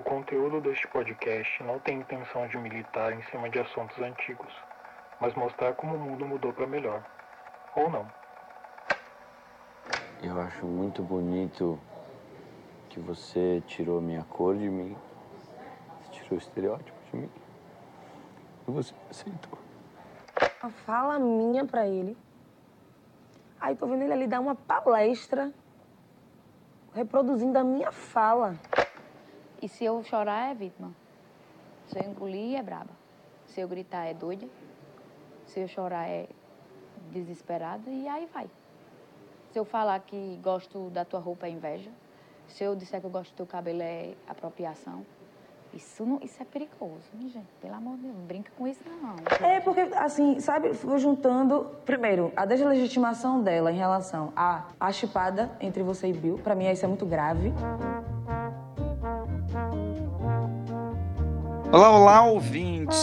O conteúdo deste podcast não tem intenção de militar em cima de assuntos antigos, mas mostrar como o mundo mudou para melhor. Ou não. Eu acho muito bonito que você tirou minha cor de mim, você tirou o estereótipo de mim. E você aceitou. Uma fala minha pra ele. Aí tô vendo ele ali dar uma palestra reproduzindo a minha fala. E se eu chorar é vítima. Se eu engolir é braba. Se eu gritar é doida. Se eu chorar é desesperada e aí vai. Se eu falar que gosto da tua roupa é inveja. Se eu disser que eu gosto do teu cabelo é apropriação. Isso, não, isso é perigoso, hein, gente? Pelo amor de Deus, não brinca com isso não. É porque, assim, sabe, fui juntando, primeiro, a deslegitimação dela em relação à, à chipada entre você e Bill. Pra mim, isso é muito grave. Olá, olá, ouvintes!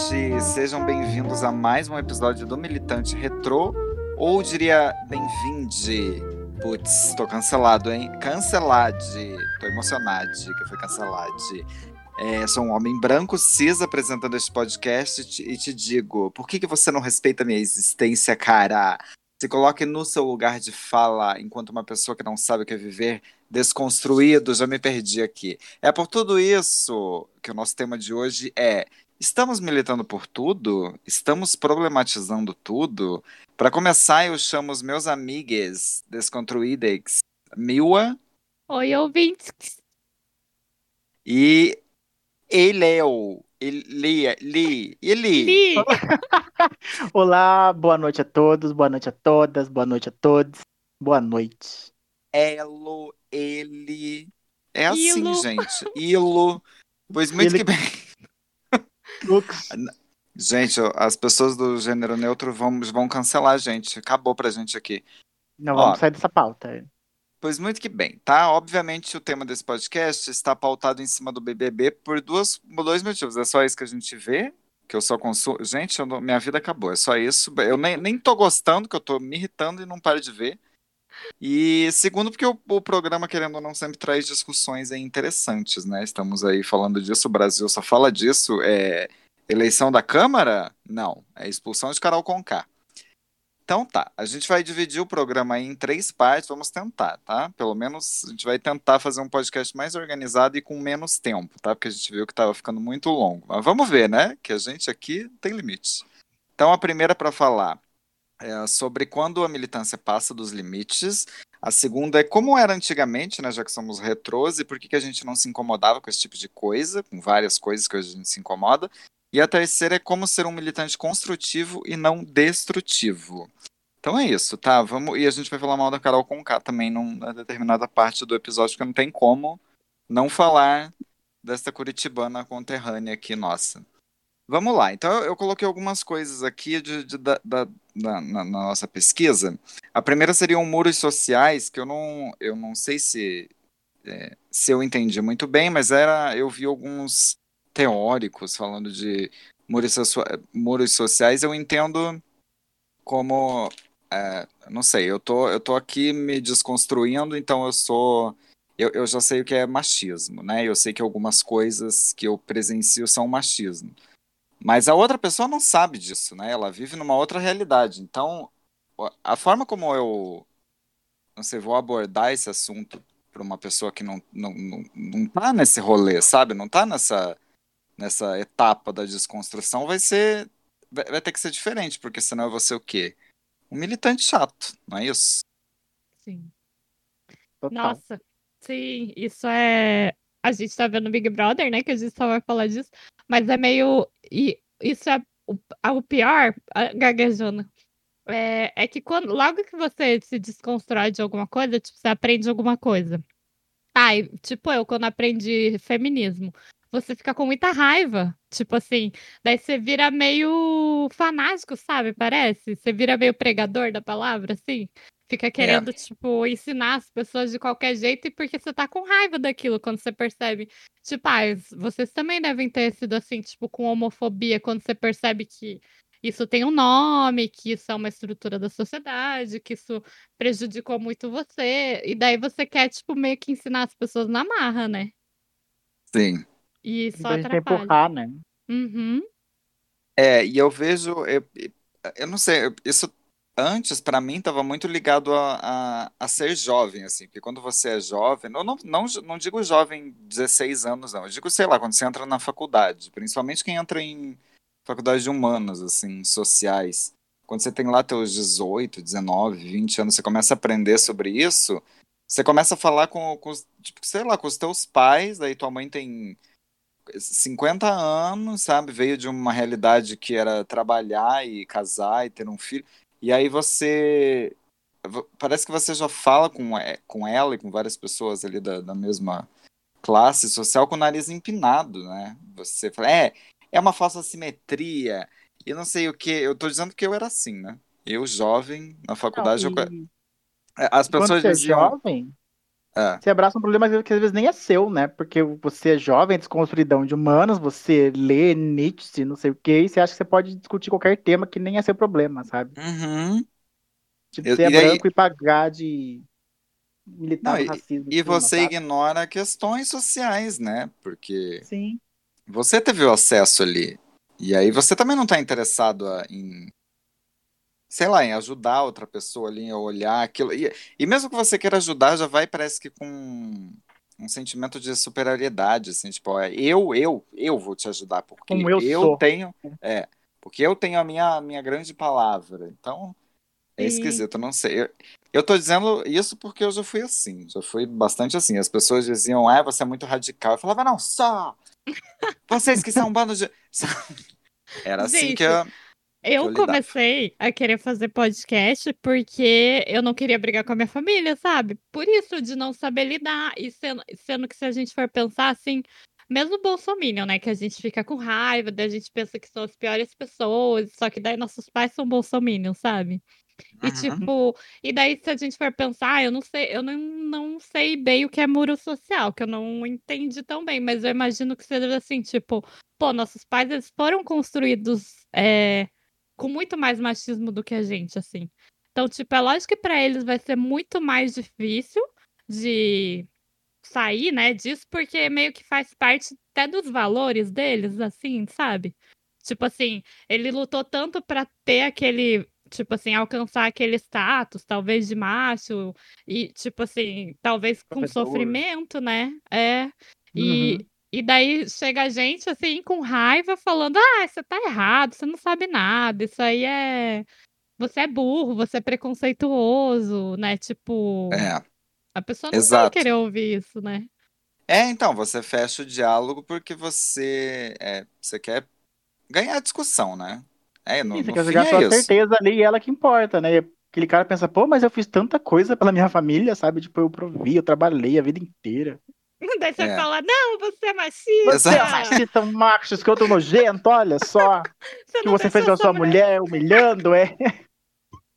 Sejam bem-vindos a mais um episódio do Militante Retrô, ou diria bem-vinde. Putz, tô cancelado, hein? Cancelade. Tô emocionado que foi cancelado. É, sou um homem branco, cis, apresentando este podcast e te, digo, por que, que você não respeita minha existência, cara? Se coloque no seu lugar de fala, enquanto uma pessoa que não sabe o que é viver, desconstruído, já me perdi aqui. É por tudo isso que o nosso tema de hoje é: estamos militando por tudo? Estamos problematizando tudo? Para começar, eu chamo os meus amigos desconstruídos, Miwa. Oi, ouvintes. E Eléo. Eli, Eli, Eli. Li. Olá, boa noite a todos, boa noite a todas, boa noite a todos. Boa noite. Elo, ele. É assim, Ilo. gente. Ilo. Pois muito Ele- que bem. Lux. Gente, as pessoas do gênero neutro vão, vão cancelar a gente. Acabou pra gente aqui. Não, Ó. vamos sair dessa pauta. Pois muito que bem, tá? Obviamente o tema desse podcast está pautado em cima do BBB por duas, dois motivos. É só isso que a gente vê, que eu só consumo. Gente, eu não- minha vida acabou. É só isso. Eu nem, nem tô gostando, que eu tô me irritando e não paro de ver. E segundo, porque o, o programa, querendo ou não, sempre traz discussões aí interessantes, né? Estamos aí falando disso, o Brasil só fala disso. É eleição da Câmara? Não. É expulsão de Carol Conká. Então tá, a gente vai dividir o programa aí em três partes, vamos tentar, tá? Pelo menos a gente vai tentar fazer um podcast mais organizado e com menos tempo, tá? Porque a gente viu que tava ficando muito longo. Mas vamos ver, né? Que a gente aqui tem limites. Então a primeira para falar é sobre quando a militância passa dos limites. A segunda é como era antigamente, né? Já que somos retrôs, e por que, que a gente não se incomodava com esse tipo de coisa, com várias coisas que hoje a gente se incomoda. E a terceira é como ser um militante construtivo e não destrutivo. Então é isso, tá? Vamos e a gente vai falar mal da Carol Conká também numa determinada parte do episódio, porque não tem como não falar desta curitibana conterrânea aqui nossa. Vamos lá. Então eu, coloquei algumas coisas aqui de, de- da, da- na, na nossa pesquisa. A primeira seriam muros sociais, que eu não, eu não sei se, é, se eu entendi muito bem, mas era eu vi alguns teóricos falando de muros, muros sociais. Eu entendo como é, não sei, eu tô, eu tô aqui me desconstruindo, então eu sou. Eu, eu já sei o que é machismo, né? Eu sei que algumas coisas que eu presencio são machismo. Mas a outra pessoa não sabe disso, né? Ela vive numa outra realidade. Então, a forma como eu, não sei, vou abordar esse assunto para uma pessoa que não, não, não, não tá nesse rolê, sabe? Não tá nessa, nessa etapa da desconstrução, vai ser. Vai, vai ter que ser diferente, porque senão eu vou ser o quê? Um militante chato, não é isso? Sim. Total. Nossa, sim, isso é. A gente tá vendo Big Brother, né? Que a gente só vai falar disso. Mas é meio. E isso é o, o pior, gaguejando. É, é que quando, logo que você se desconstrói de alguma coisa, tipo, você aprende alguma coisa. Ai, tipo eu, quando aprendi feminismo, você fica com muita raiva. Tipo assim, daí você vira meio fanático, sabe? Parece. Você vira meio pregador da palavra, assim. Fica querendo, tipo, ensinar as pessoas de qualquer jeito e porque você tá com raiva daquilo quando você percebe. Tipo, ah, vocês também devem ter sido assim, tipo, com homofobia, quando você percebe que isso tem um nome, que isso é uma estrutura da sociedade, que isso prejudicou muito você. E daí você quer, tipo, meio que ensinar as pessoas na marra, né? Sim. E só a gente atrapalha. empurrar, né? Uhum. É, e eu vejo, eu, eu não sei, eu- isso antes pra mim estava muito ligado a, a, a ser jovem, assim, porque quando você é jovem, eu não, não, não digo jovem 16 anos, não, eu digo, sei lá, quando você entra na faculdade, principalmente quem entra em faculdade de humanas, assim, sociais, quando você tem lá teus 18, 19, 20 anos, você começa a aprender sobre isso, você começa a falar com, com tipo, sei lá, com os teus pais, daí tua mãe tem 50 anos, sabe? Veio de uma realidade que era trabalhar e casar e ter um filho. E aí você. Parece que você já fala com, é, com ela e com várias pessoas ali da, da mesma classe social com o nariz empinado, né? Você fala, é, é uma falsa simetria e não sei o que. Eu tô dizendo que eu era assim, né? Eu, jovem, na faculdade, Não, eu... e as quando pessoas você é diziam. jovem, É. você abraça um problema que às vezes nem é seu, né? Porque você é jovem, desconstruidão de humanas, você lê Nietzsche, não sei o quê, e você acha que você pode discutir qualquer tema que nem é seu problema, sabe? Uhum. Tipo, Eu- você é e branco e pagar de militar Não, e- racismo. E cima, você sabe? ignora questões sociais, né? Porque Sim. você teve o acesso ali. E aí você também não está interessado a- em, sei lá, em ajudar outra pessoa ali, a olhar aquilo. E, e mesmo que você queira ajudar, já vai, parece que com um sentimento de superioridade, assim, tipo, ó, eu, eu, eu vou te ajudar, porque Como eu sou. tenho, é, porque eu tenho a minha, minha grande palavra. Então, é Sim. esquisito, eu não sei. Eu, eu tô dizendo isso porque eu já fui assim, já fui bastante assim. As pessoas diziam, ah, você é muito radical. Eu falava, não, só vocês que são um bando de. Era assim Gente, que eu. Eu comecei a querer fazer podcast porque eu não queria brigar com a minha família, sabe? Por isso, de não saber lidar. E sendo, sendo que se a gente for pensar assim, mesmo o Bolsominion, né? Que a gente fica com raiva, daí a gente pensa que são as piores pessoas, só que daí nossos pais são Bolsominion, sabe? E Uhum. tipo, e daí se a gente for pensar, eu não sei, eu não, não sei bem o que é muro social, que eu não entendi tão bem, mas eu imagino que seja assim, tipo, pô, nossos pais eles foram construídos é, com muito mais machismo do que a gente, assim. Então, tipo, é lógico que pra eles vai ser muito mais difícil de sair, né, disso, porque meio que faz parte até dos valores deles, assim, sabe? Tipo assim, ele lutou tanto pra ter aquele, tipo assim, alcançar aquele status, talvez de macho, e tipo assim, talvez com Provedor. sofrimento, né? É. E, Uhum. E daí chega a gente assim com raiva falando: "Ah, você tá errado, você não sabe nada, isso aí é você é burro, você é preconceituoso", né? Tipo, É. a pessoa não vai Exato. querer ouvir isso, né? É, então, você fecha o diálogo porque você, é, você quer ganhar a discussão, né? É, no, Sim, você no quer fim jogar é sua isso. certeza ali e ela que importa, né? Aquele cara pensa, pô, mas eu fiz tanta coisa pela minha família, sabe? Tipo, eu provi, eu trabalhei a vida inteira. Daí você É. fala: "Não, você é machista". Você é machista, macho, escroto nojento, olha só. Você que você fez com a sua mulher, humilhando, é.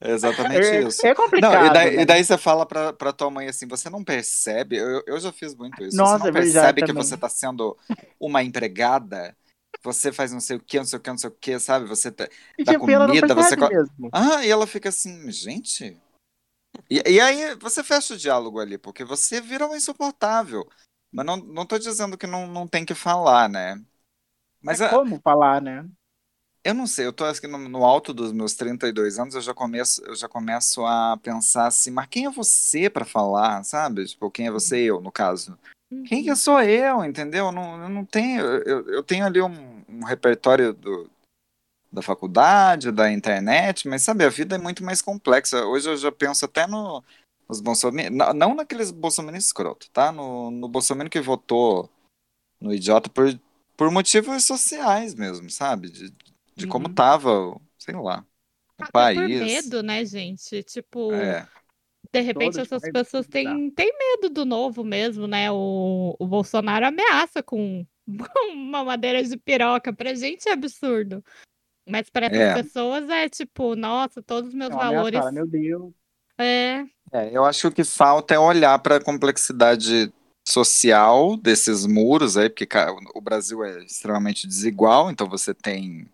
É exatamente É, isso. é complicado. Não, e daí, né? e daí você fala pra, pra tua mãe assim, você não percebe, eu, eu já fiz muito isso, Nossa, você não é percebe que também. você tá sendo uma empregada, você faz não sei o que, não sei o que, não sei o que, sabe? Você tá, E tipo, não comida, você mesmo. Ah, e ela fica assim, gente. E, e aí você fecha o diálogo ali, porque você vira um insuportável. Mas não, não tô dizendo que não, não tem que falar, né? Mas é a- como falar, né? eu não sei, eu tô aqui no, no alto dos meus 32 anos, eu já começo, eu já começo a pensar assim, mas quem é você pra falar, sabe? Tipo, quem é você, eu, no caso. Quem que sou eu, entendeu? Eu não, eu não tenho, eu, eu tenho ali um, um repertório do, da faculdade, da internet, mas sabe, a vida é muito mais complexa. Hoje eu já penso até no, nos bolsominions, não, não naqueles bolsominions escroto, tá? No, no bolsominion que votou no idiota por, por motivos sociais mesmo, sabe? De, de como Uhum. tava, sei lá, o Até por país. medo, né, gente? Tipo, É, de repente Todo essas pessoas têm, têm medo do novo mesmo, né? O, o Bolsonaro ameaça com uma madeira de piroca. Pra gente é absurdo. Mas para essas É. pessoas é tipo, nossa, todos os meus É valores. meu Deus. É, É, eu acho que o que falta é olhar para a complexidade social desses muros aí, porque ca- o Brasil é extremamente desigual, então você tem.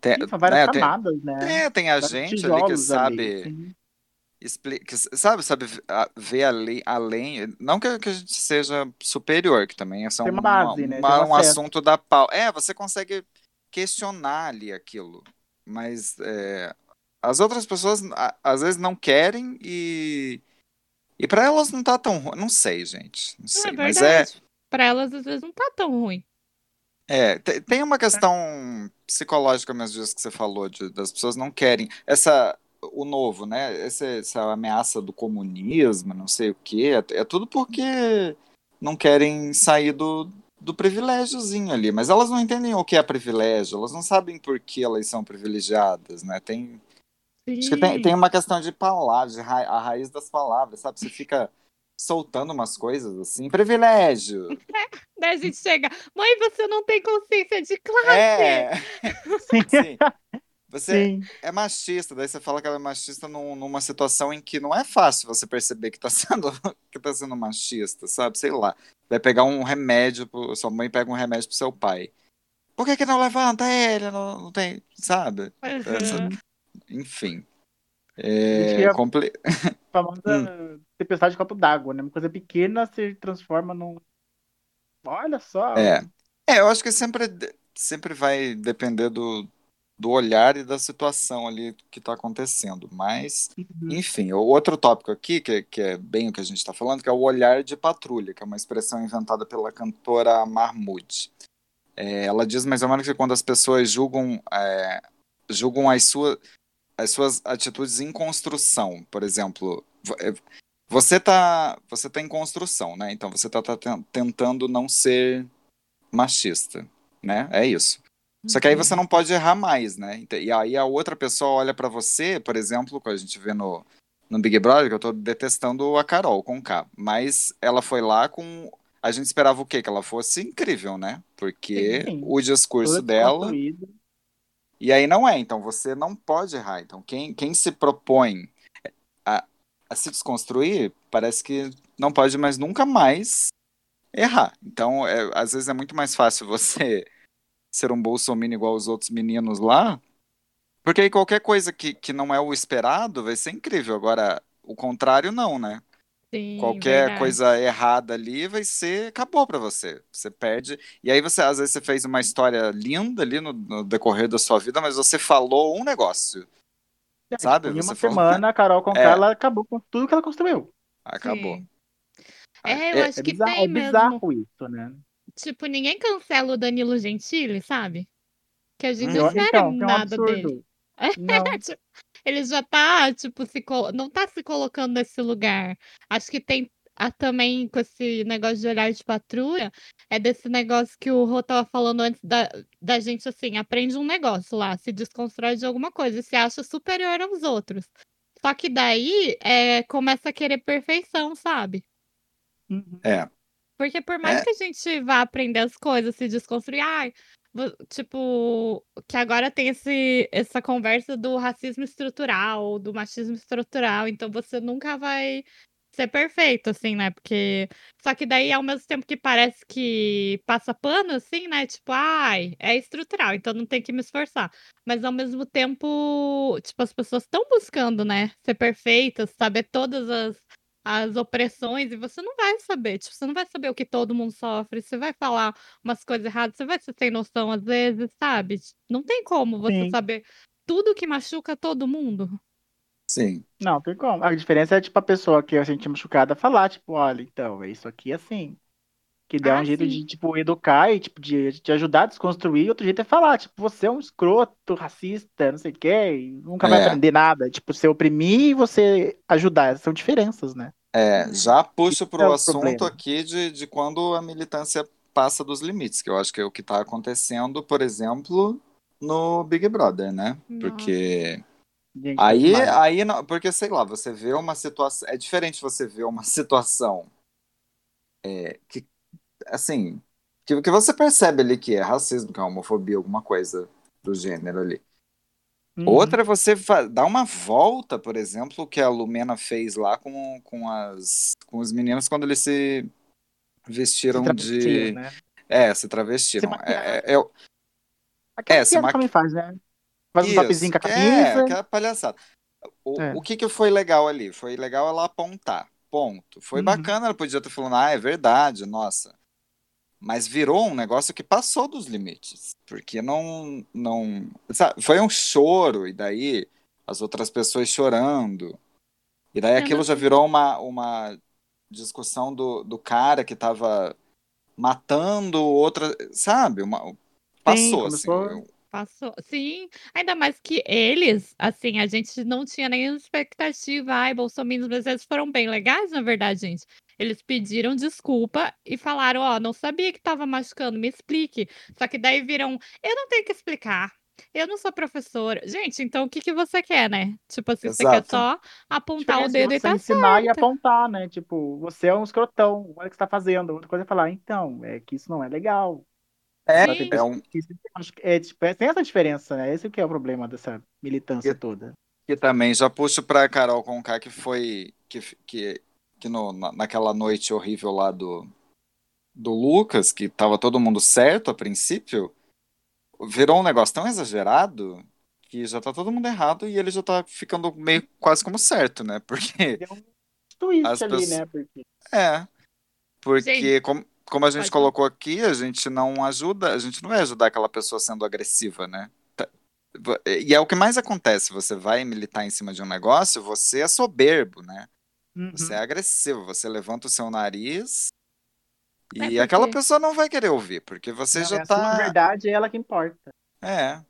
tem Sim, várias né, tem- camadas, né? é, tem a gente ali que sabe. ali, explica, sabe, sabe, ver além, além, não que, que a gente seja superior, que também é só Tem uma base, né? uma- Tem um um acesso. assunto da pau. É, você consegue questionar ali aquilo, mas é, as outras pessoas às vezes não querem e e para elas não tá tão ruim, não sei, gente, não Não, sei, é mas é. Pra elas, às vezes, não tá tão ruim. É, te- tem uma questão psicológica mesmo disso que você falou, de, das pessoas não querem. Essa, o novo, né? Essa, essa ameaça do comunismo, não sei o quê, é, é tudo porque não querem sair do, do privilégiozinho ali. Mas elas não entendem o que é privilégio, elas não sabem por que elas são privilegiadas, né? Tem, acho que tem, tem uma questão de palavras, de ra- a raiz das palavras, sabe? Você fica soltando umas coisas assim, privilégio. Daí a gente chega, mãe, você não tem consciência de classe. É. Sim. Sim. Você Sim. é machista, daí você fala que ela é machista num- numa situação em que não é fácil você perceber que tá sendo, que tá sendo machista, sabe? Sei lá. Vai pegar um remédio, pro, sua mãe pega um remédio pro seu pai. Por que que não levanta ele? Não, não tem, sabe? Uhum. Enfim. É. A famosa Hum. tempestade de copo d'água, né? Uma coisa pequena se transforma num. Olha só. É. É, eu acho que sempre, sempre vai depender do, do olhar e da situação ali que tá acontecendo. Mas, Uhum. enfim, o outro tópico aqui, que, que é bem o que a gente está falando, que é o olhar de patrulha, que é uma expressão inventada pela cantora Mahmood. É, ela diz mais ou menos que quando as pessoas julgam, é, julgam as, sua, as suas atitudes em construção, por exemplo, é, você está você tá em construção, né? Então você está tentando não ser machista, né? É isso. Só que aí você não pode errar mais, né? E aí a outra pessoa olha pra você, por exemplo, que a gente vê no, no Big Brother, que eu tô detestando a Carol com K, mas ela foi lá com. A gente esperava o quê? Que ela fosse incrível, né? Porque Sim. o discurso dela. E aí não é, então você não pode errar. Então quem, quem se propõe a, a se desconstruir, parece que não pode mais nunca mais errar. Então, é, às vezes é muito mais fácil você ser um bolsominion igual os outros meninos lá, porque aí qualquer coisa que, que não é o esperado vai ser incrível. Agora, o contrário não, né? Sim, Qualquer verdade. coisa errada ali vai ser. Acabou pra você. Você perde. E aí você, às vezes, você fez uma história linda ali no, no decorrer da sua vida, mas você falou um negócio. É, Sabe? tipo, em uma falou- semana, a Carol Conká, É. ela acabou com tudo que ela construiu. Acabou. Sim. É, eu É- acho É que bizarro, tem é mesmo. bizarro isso, né? Tipo, ninguém cancela o Danilo Gentili, sabe? Que a gente Hum. não espera então, um nada absurdo. dele. Não. Ele já tá, tipo, se não tá se colocando nesse lugar. Acho que tem a, também com esse negócio de olhar de patrulha, é desse negócio que o Rô tava falando antes da, da gente, assim, aprende um negócio lá, se desconstrói de alguma coisa e se acha superior aos outros. Só que daí é, começa a querer perfeição, sabe? Uhum. É. Porque por mais É. que a gente vá aprender as coisas, se desconstruir, ai, tipo, que agora tem esse, essa conversa do racismo estrutural, do machismo estrutural, então você nunca vai ser perfeito, assim, né? Porque. Só que daí, ao mesmo tempo que parece que passa pano, assim, né? Tipo, ai, é estrutural, então não tem que me esforçar. Mas ao mesmo tempo, tipo, as pessoas estão buscando, né? Ser perfeitas, saber todas as, as opressões, e você não vai saber. Tipo, você não vai saber o que todo mundo sofre. Você vai falar umas coisas erradas, você vai ser sem noção às vezes, sabe? Não tem como você Sim. saber tudo que machuca todo mundo. Sim. Não, tem como. A diferença é, tipo, a pessoa que a gente machucada falar, tipo, olha, então, é isso aqui assim. Que dá Ah, um jeito sim. de, tipo, educar e, tipo, de, de ajudar a desconstruir. Outro jeito é falar, tipo, você é um escroto, racista, não sei o quê, e nunca vai É. aprender nada. Tipo, você oprimir e você ajudar. São diferenças, né? É, já puxo para é o assunto problema. aqui de, de quando a militância passa dos limites, que eu acho que é o que está acontecendo, por exemplo, no Big Brother, né? Nossa. Porque Gente, aí, demais. aí não, porque sei lá, você vê uma situação, é diferente você ver uma situação é, que, assim, que, que você percebe ali que é racismo, que é homofobia, alguma coisa do gênero ali. Uhum. Outra é você dar uma volta, por exemplo, que a Lumena fez lá com, com, as, com os meninos quando eles se Se vestiram travestiam, de. né? É, se travestiram. Se. É, é, é, Aquela É, se maqui- também faz, né? Faz um isso, topzinho com a é, camisa. aquela palhaçada. O, É. o que, que foi legal ali? Foi legal ela apontar. Ponto. Foi Uhum. bacana, ela podia ter falado, ah, é verdade, nossa. Mas virou um negócio que passou dos limites. Porque não. não sabe, foi um choro, e daí as outras pessoas chorando. E daí Eu aquilo já virou uma, uma discussão do, do cara que tava matando outra. Sabe? Uma, passou, assim. começou- Passou. Sim, ainda mais que eles, assim, a gente não tinha nenhuma expectativa. Ai, bolsominions, mas eles foram bem legais, na verdade, gente. Eles pediram desculpa e falaram, ó, não sabia que tava machucando, me explique. Só que daí viram, eu não tenho que explicar. Eu não sou professora. Gente, então o que que você quer, né? Tipo assim, você quer Exato. só apontar o Diferença de dedo e você tá ensinar e apontar, né? Tipo, você é um escrotão, olha o que você tá fazendo. Outra coisa é falar, então, é que isso não é legal. É, Sim. é um, é, tipo, é- tem essa diferença, né? Esse que é o problema dessa militância E- toda. que também já puxo pra Carol Conká, que foi. Que, que, que no, na- naquela noite horrível lá do, do Lucas, que tava todo mundo certo a princípio, virou um negócio tão exagerado que já tá todo mundo errado e ele já tá ficando meio quase como certo, né? Porque. Deu um twist As ali, pessoas- né? Porque É. Porque, Gente, como, como a gente colocou aqui, a gente não ajuda, a gente não vai ajudar aquela pessoa sendo agressiva, né? Tá- E é o que mais acontece, você vai militar em cima de um negócio, você é soberbo, né? Uhum. Você é agressivo, você levanta o seu nariz e É porque- aquela pessoa não vai querer ouvir, porque você Não, já é tá. verdade é ela que importa. É,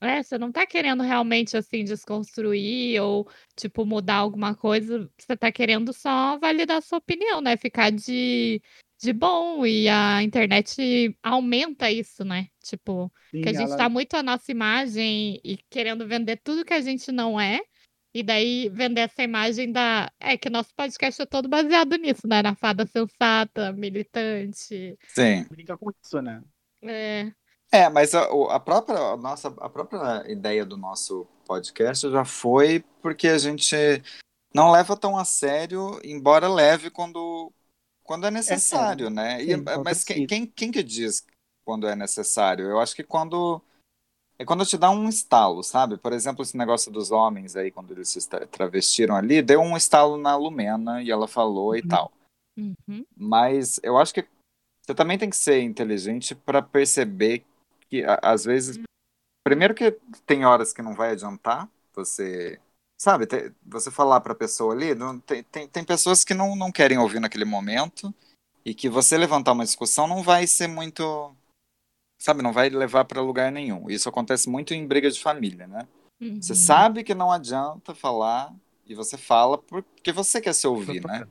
É, você não tá querendo realmente, assim, desconstruir ou, tipo, mudar alguma coisa. Você tá querendo só validar a sua opinião, né? Ficar de, de bom. E a internet aumenta isso, né? Tipo, Sim, que a gente ela- tá muito a nossa imagem e querendo vender tudo que a gente não é. E daí vender essa imagem da. É que nosso podcast é todo baseado nisso, né? Na fada sensata, militante. sim. brinca com isso, né? É, É, mas a, a própria a nossa a própria ideia do nosso podcast já foi porque a gente não leva tão a sério, embora leve quando quando é necessário, né? E- Sim, quando mas quem, quem quem que diz quando é necessário? Eu acho que quando é quando te dá um estalo, sabe? Por exemplo, esse negócio dos homens aí quando eles se tra- travestiram ali, deu um estalo na Lumena e ela falou e Uhum. tal. uhum. Mas eu acho que você também tem que ser inteligente para perceber que, às vezes, primeiro que tem horas que não vai adiantar você, sabe, te- você falar para a pessoa ali, não, tem, tem, tem pessoas que não, não querem ouvir naquele momento e que você levantar uma discussão não vai ser muito, sabe, não vai levar para lugar nenhum. Isso acontece muito em briga de família, né? Você uhum. sabe que não adianta falar e você fala porque você quer se ouvir, né?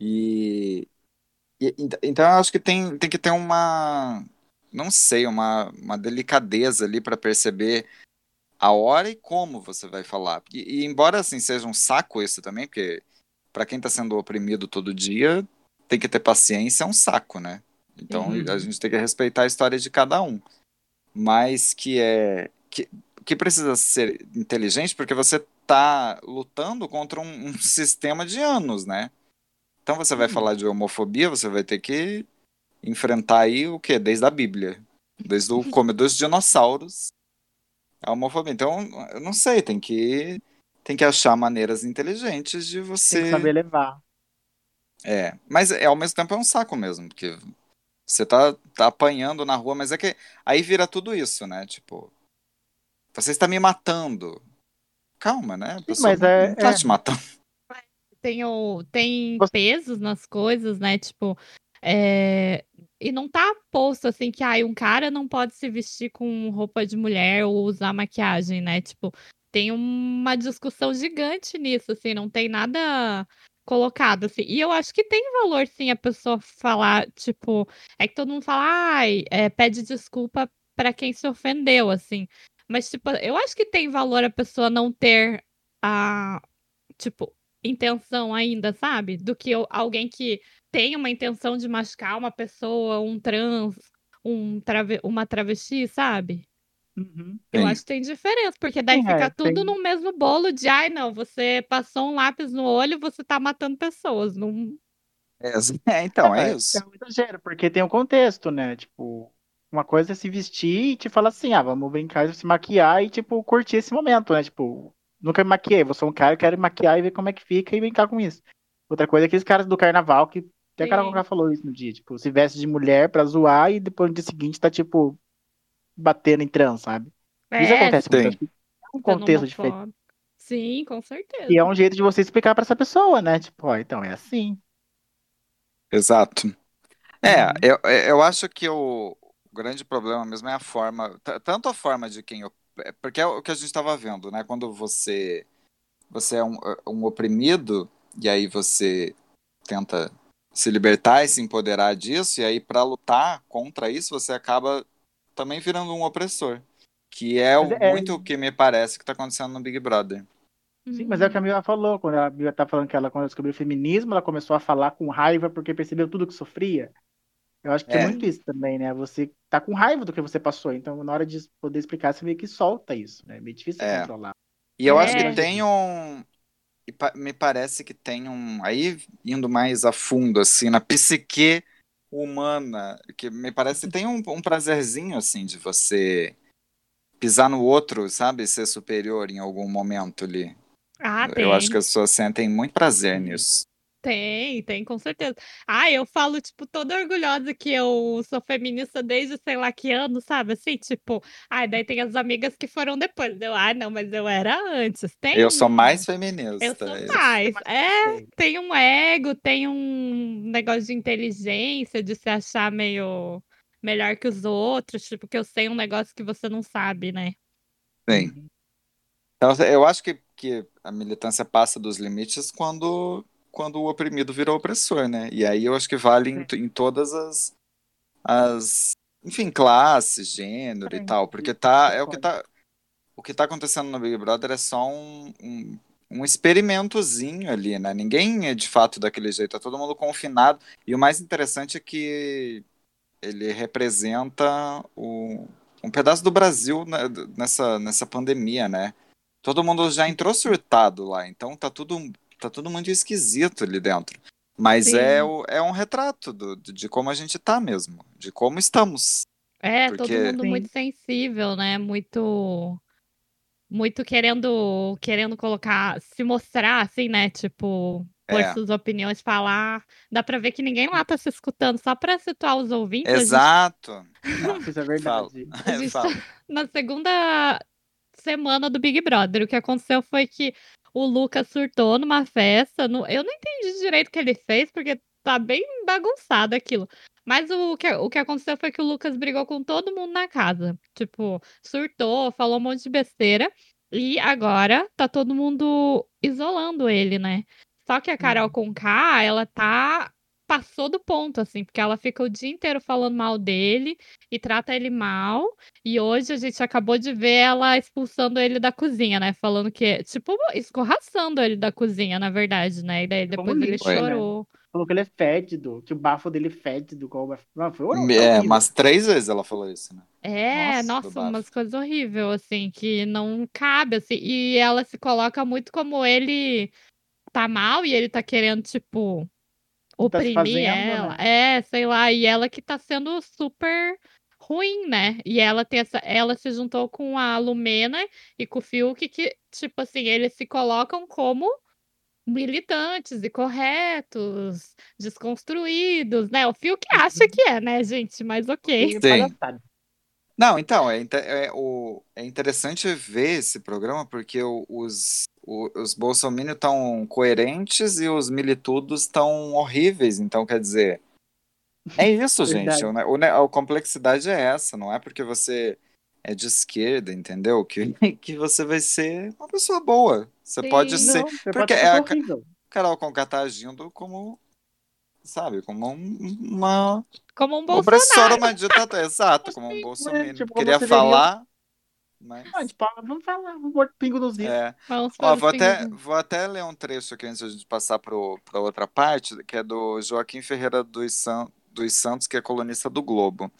E, e- ent- então eu acho que tem, tem que ter uma, não sei, uma, uma delicadeza ali para perceber a hora e como você vai falar. E, e embora assim seja um saco isso também, porque para quem está sendo oprimido todo dia, tem que ter paciência, é um saco, né? Então Uhum. a gente tem que respeitar a história de cada um. Mas que é que, que precisa ser inteligente porque você tá lutando contra um, um sistema de anos, né? Então você vai Sim. falar de homofobia, você vai ter que enfrentar aí o quê? Desde a Bíblia. Desde o come dos dinossauros. A homofobia. Então, eu não sei, tem que tem que achar maneiras inteligentes de Tem que você saber levar. é, mas é, ao mesmo tempo é um saco mesmo, porque você tá, tá apanhando na rua, mas é que aí vira tudo isso, né? Tipo, você está me matando. Calma, né? A pessoa mas não, é- não tá é. te matando. tem, o, tem pesos nas coisas, né? Tipo, é, e não tá posto assim que ai, um cara não pode se vestir com roupa de mulher ou usar maquiagem, né? Tipo, tem uma discussão gigante nisso, assim, não tem nada colocado, assim. E eu acho que tem valor, sim, a pessoa falar, tipo, é que todo mundo fala, ai, é, pede desculpa pra quem se ofendeu, assim. Mas, tipo, eu acho que tem valor a pessoa não ter a, tipo, intenção ainda, sabe? Do que eu- alguém que tem uma intenção de machucar uma pessoa, um trans, um trave- uma travesti, sabe? Uhum. Eu acho que tem diferença, porque daí é, fica tudo tem- no mesmo bolo de, ai, não, você passou um lápis no olho, você tá matando pessoas. Não... É, é, então, é É, isso. É um exagero, porque tem um contexto, né? Tipo, uma coisa é se vestir e te falar assim, ah, vamos brincar, se maquiar e, tipo, curtir esse momento, né? Tipo, nunca me maquiei. Vou ser um cara, quero me maquiar e ver como é que fica e brincar com isso. Outra coisa é aqueles caras do carnaval que até a Sim. Conká falou isso no dia, tipo, se veste de mulher pra zoar e depois no dia seguinte tá, tipo, batendo em trans, sabe? Isso É, acontece muito. sim. acho que É um contexto diferente. Sim, com certeza. E é um jeito de você explicar pra essa pessoa, né? Tipo, ó, então é assim. Exato. É, Uhum. eu, eu acho que o, grande problema mesmo é a forma, tanto a forma de quem, é, porque é o que a gente estava vendo, né? Quando você você é um, um oprimido e aí você tenta se libertar e se empoderar disso e aí para lutar contra isso você acaba também virando um opressor, que é, o- Mas é- muito o que me parece que está acontecendo no Big Brother. Sim, mas é o que a. Mila falou, quando a Mila tá falando que ela, quando ela descobriu o feminismo, ela começou a falar com raiva porque percebeu tudo que sofria. Eu acho que é É. muito isso também, né? Você tá com raiva do que você passou, então na hora de poder explicar, você meio que solta isso, né? É meio difícil É. controlar. E eu acho É. que tem um. e Me parece que tem um. Aí, indo mais a fundo, assim, na psique humana, que me parece que tem um, um prazerzinho, assim, de você pisar no outro, sabe? Ser superior em algum momento ali. Ah, tem. Eu acho que as pessoas sentem muito prazer nisso. Tem, tem, com certeza. Ah, eu falo, tipo, toda orgulhosa que eu sou feminista desde sei lá que ano, sabe? Assim, tipo, ai, daí tem as amigas que foram depois. Eu, ah, não, mas eu era antes. Tem Eu sou mais feminista. Eu sou isso. mais. É, tem um ego, tem um negócio de inteligência, de se achar meio melhor que os outros, tipo, que eu sei um negócio que você não sabe, né? Sim. Então, eu acho que, que a militância passa dos limites quando, quando o oprimido vira opressor, né? E aí eu acho que vale em, em todas as, as, enfim, classes, gênero e Sim, tal, porque tá, é o que tá, o que tá acontecendo no Big Brother é só um, um, um experimentozinho ali, né? Ninguém é de fato daquele jeito, tá todo mundo confinado. E o mais interessante é que ele representa o, um pedaço do Brasil né, nessa, nessa pandemia, né? Todo mundo já entrou surtado lá, então tá tudo, tá tudo muito esquisito ali dentro. Mas Sim. é, o, é um retrato do, de como a gente tá mesmo, de como estamos. É, todo Porque- mundo muito Sim. sensível, né? Muito muito querendo querendo colocar, se mostrar assim, né? Tipo, por É. suas opiniões, falar. Dá pra ver que ninguém lá tá se escutando, só pra situar os ouvintes. gente Exato. Nossa, isso é verdade. Gente Fala. na segunda semana do Big Brother. O que aconteceu foi que o Lucas surtou numa festa. no- Eu não entendi direito o que ele fez, porque tá bem bagunçado aquilo. Mas o que, o que aconteceu foi que o Lucas brigou com todo mundo na casa. Tipo, surtou, falou um monte de besteira. E agora tá todo mundo isolando ele, né? Só que a Carol Uhum. Conká, ela tá. Passou do ponto, assim, porque ela fica o dia inteiro falando mal dele e trata ele mal. E hoje a gente acabou de ver ela expulsando ele da cozinha, né? Falando que, tipo, escorraçando ele da cozinha, na verdade, né? E daí Como depois ele lixo, né? chorou. Falou que ele é fétido, que o bafo dele é fétido. Igual o bafo. Não, foi horror- É, horrível. umas três vezes ela falou isso, né? É, Nossa, nossa, umas coisas horríveis, assim, que não cabe, assim. E ela se coloca muito como ele tá mal e ele tá querendo, tipo, oprimir fazendo, ela. né? É, sei lá, e ela que tá sendo super ruim, né? E ela tem essa, ela se juntou com a Lumena e com o Fiuk, que, tipo assim, eles se colocam como militantes e corretos, desconstruídos, né? O Fiuk acha que é, né, gente? Mas ok. Que Sim. Não, então, é, é, o, é interessante ver esse programa porque os, os bolsominions estão coerentes e os militudos estão horríveis. Então, quer dizer, é isso, gente. O o a complexidade é essa. Não é porque você é de esquerda, entendeu? Que, que você vai ser uma pessoa boa. Você pode Sim. ser. Não, você porque pode ser é a pessoa horrível. Carol Conká tá agindo como, sabe, como um- uma Como um opressora, Bolsonaro. uma ditadora. Exato, como um Sim, bolsominion. tipo, como Queria falar, mas... Ah, tipo, vamos falar, vamos pôr pingo nos is. É. Vamos Ó, vou, até, vou até ler um trecho aqui antes de a gente passar para outra parte, que é do Joaquim Ferreira dos, San, dos Santos, que é colunista do Globo.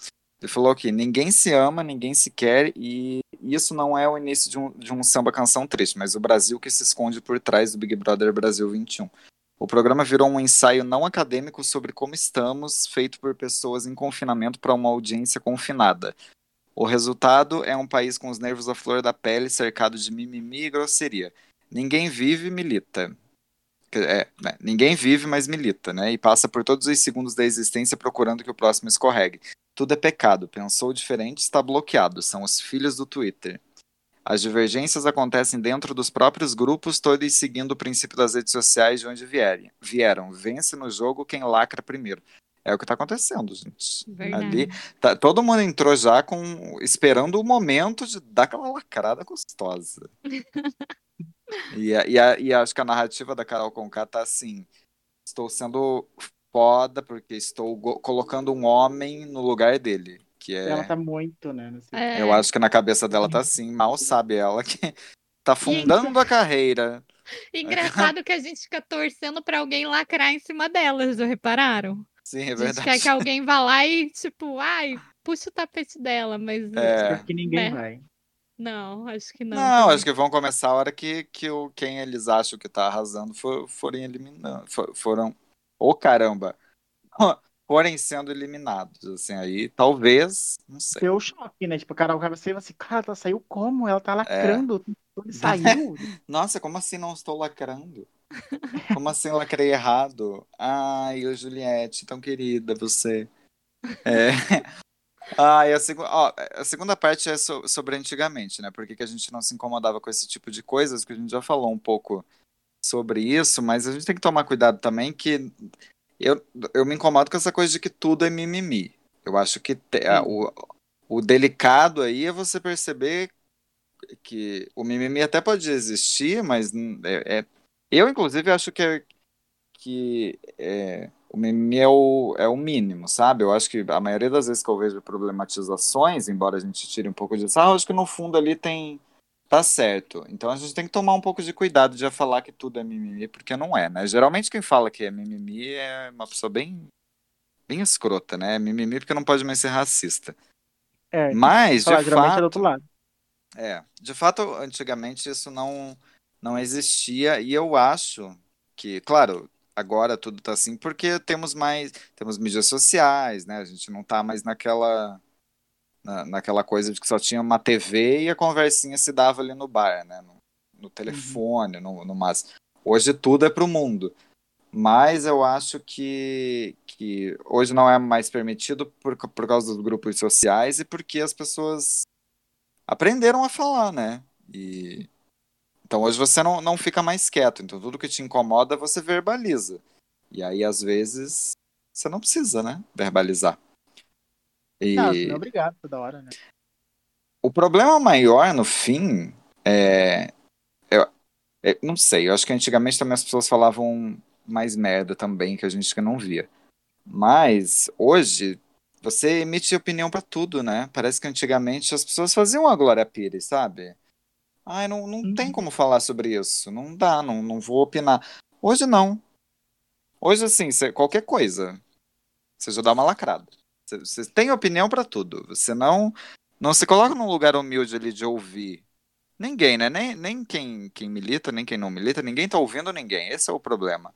Ele falou aqui: ninguém se ama, ninguém se quer, e isso não é o início de um, de um samba canção triste, mas o Brasil que se esconde por trás do Big Brother Brasil 21. O programa virou um ensaio não acadêmico sobre como estamos, feito por pessoas em confinamento para uma audiência confinada. O resultado é um país com os nervos à flor da pele, cercado de mimimi e grosseria. ninguém vive e milita. É, né, ninguém vive, mas milita, né? E passa por todos os segundos da existência procurando que o próximo escorregue. Tudo é pecado. Pensou diferente, está bloqueado. São os filhos do Twitter. As divergências acontecem dentro dos próprios grupos, todos seguindo o princípio das redes sociais de onde vierem. vieram. Vence no jogo quem lacra primeiro. É o que está acontecendo, gente. Verdade. Ali, tá, todo mundo entrou já com esperando o momento de dar aquela lacrada gostosa. e, a- e, a- e acho que a narrativa da Carol Conká tá assim: estou sendo foda porque estou colocando um homem no lugar dele. Que é. Ela tá muito, né? nesse- É. Eu acho que na cabeça dela tá assim, mal sabe ela que tá fundando a carreira. Engraçado que a gente fica torcendo pra alguém lacrar em cima delas, já repararam? Sim, é A gente quer verdade. que alguém vá lá e, tipo, ai, puxa o tapete dela, mas É. Porque ninguém né? vai. não, acho que não. Não, também. acho que vão começar a hora que, que o, quem eles acham que tá arrasando for, forem eliminando. for- foram. Ô caramba! Forem sendo eliminados. Assim, aí talvez. Não sei. Deu choque, né? Tipo, Carol Conká você assim, cara, ela saiu como? Ela É. tá lacrando. Ele saiu. Nossa, como assim não estou lacrando? Como assim lacrei errado? Ai, ô Juliette, tão querida você. É. Ah, a, segu... ó, a segunda parte é so- sobre antigamente, né? Por que que a gente não se incomodava com esse tipo de coisas? Que a gente já falou um pouco sobre isso, mas a gente tem que tomar cuidado também que eu, eu me incomodo com essa coisa de que tudo é mimimi. Eu acho que te- a- o, o delicado aí é você perceber que o mimimi até pode existir, mas é, é- eu, inclusive, acho que, é- que é, o mimimi é o, é o mínimo, sabe? Eu acho que a maioria das vezes que eu vejo problematizações, embora a gente tire um pouco disso, ah, eu acho que no fundo ali tem. Tá certo. Então a gente tem que tomar um pouco de cuidado de falar que tudo é mimimi, porque não é, né? Geralmente quem fala que é mimimi é uma pessoa bem, bem escrota, né? É mimimi porque não pode mais ser racista. É, Mas, falar, de geralmente é do fato, outro lado. é, de fato, antigamente isso não, não existia e eu acho que, claro, agora tudo tá assim porque temos mais, temos mídias sociais, né? A gente não tá mais naquela, na, naquela coisa de que só tinha uma TV e a conversinha se dava ali no bar, né? No, no telefone, no, no máximo. Hoje tudo é pro mundo. Mas eu acho que, que hoje não é mais permitido por, por causa dos grupos sociais e porque as pessoas aprenderam a falar, né? E então hoje você não, não fica mais quieto. Então tudo que te incomoda você verbaliza. E aí às vezes você não precisa, né? Verbalizar. E Não, senão, obrigado toda hora, né? o problema maior no fim é, eu, eu não sei. Eu acho que antigamente também as pessoas falavam mais merda também que a gente que não via. Mas hoje você emite opinião pra tudo, né? Parece que antigamente as pessoas faziam a Glória Pires, sabe? Ai, não, não tem como falar sobre isso. Não dá, não, não vou opinar. Hoje não. Hoje, assim, você- qualquer coisa. Você já dá uma lacrada. Você, tem opinião pra tudo. Você não, não se coloca num lugar humilde ali de ouvir. Ninguém, né? Nem, nem quem, quem milita, nem quem não milita. Ninguém tá ouvindo ninguém. Esse é o problema.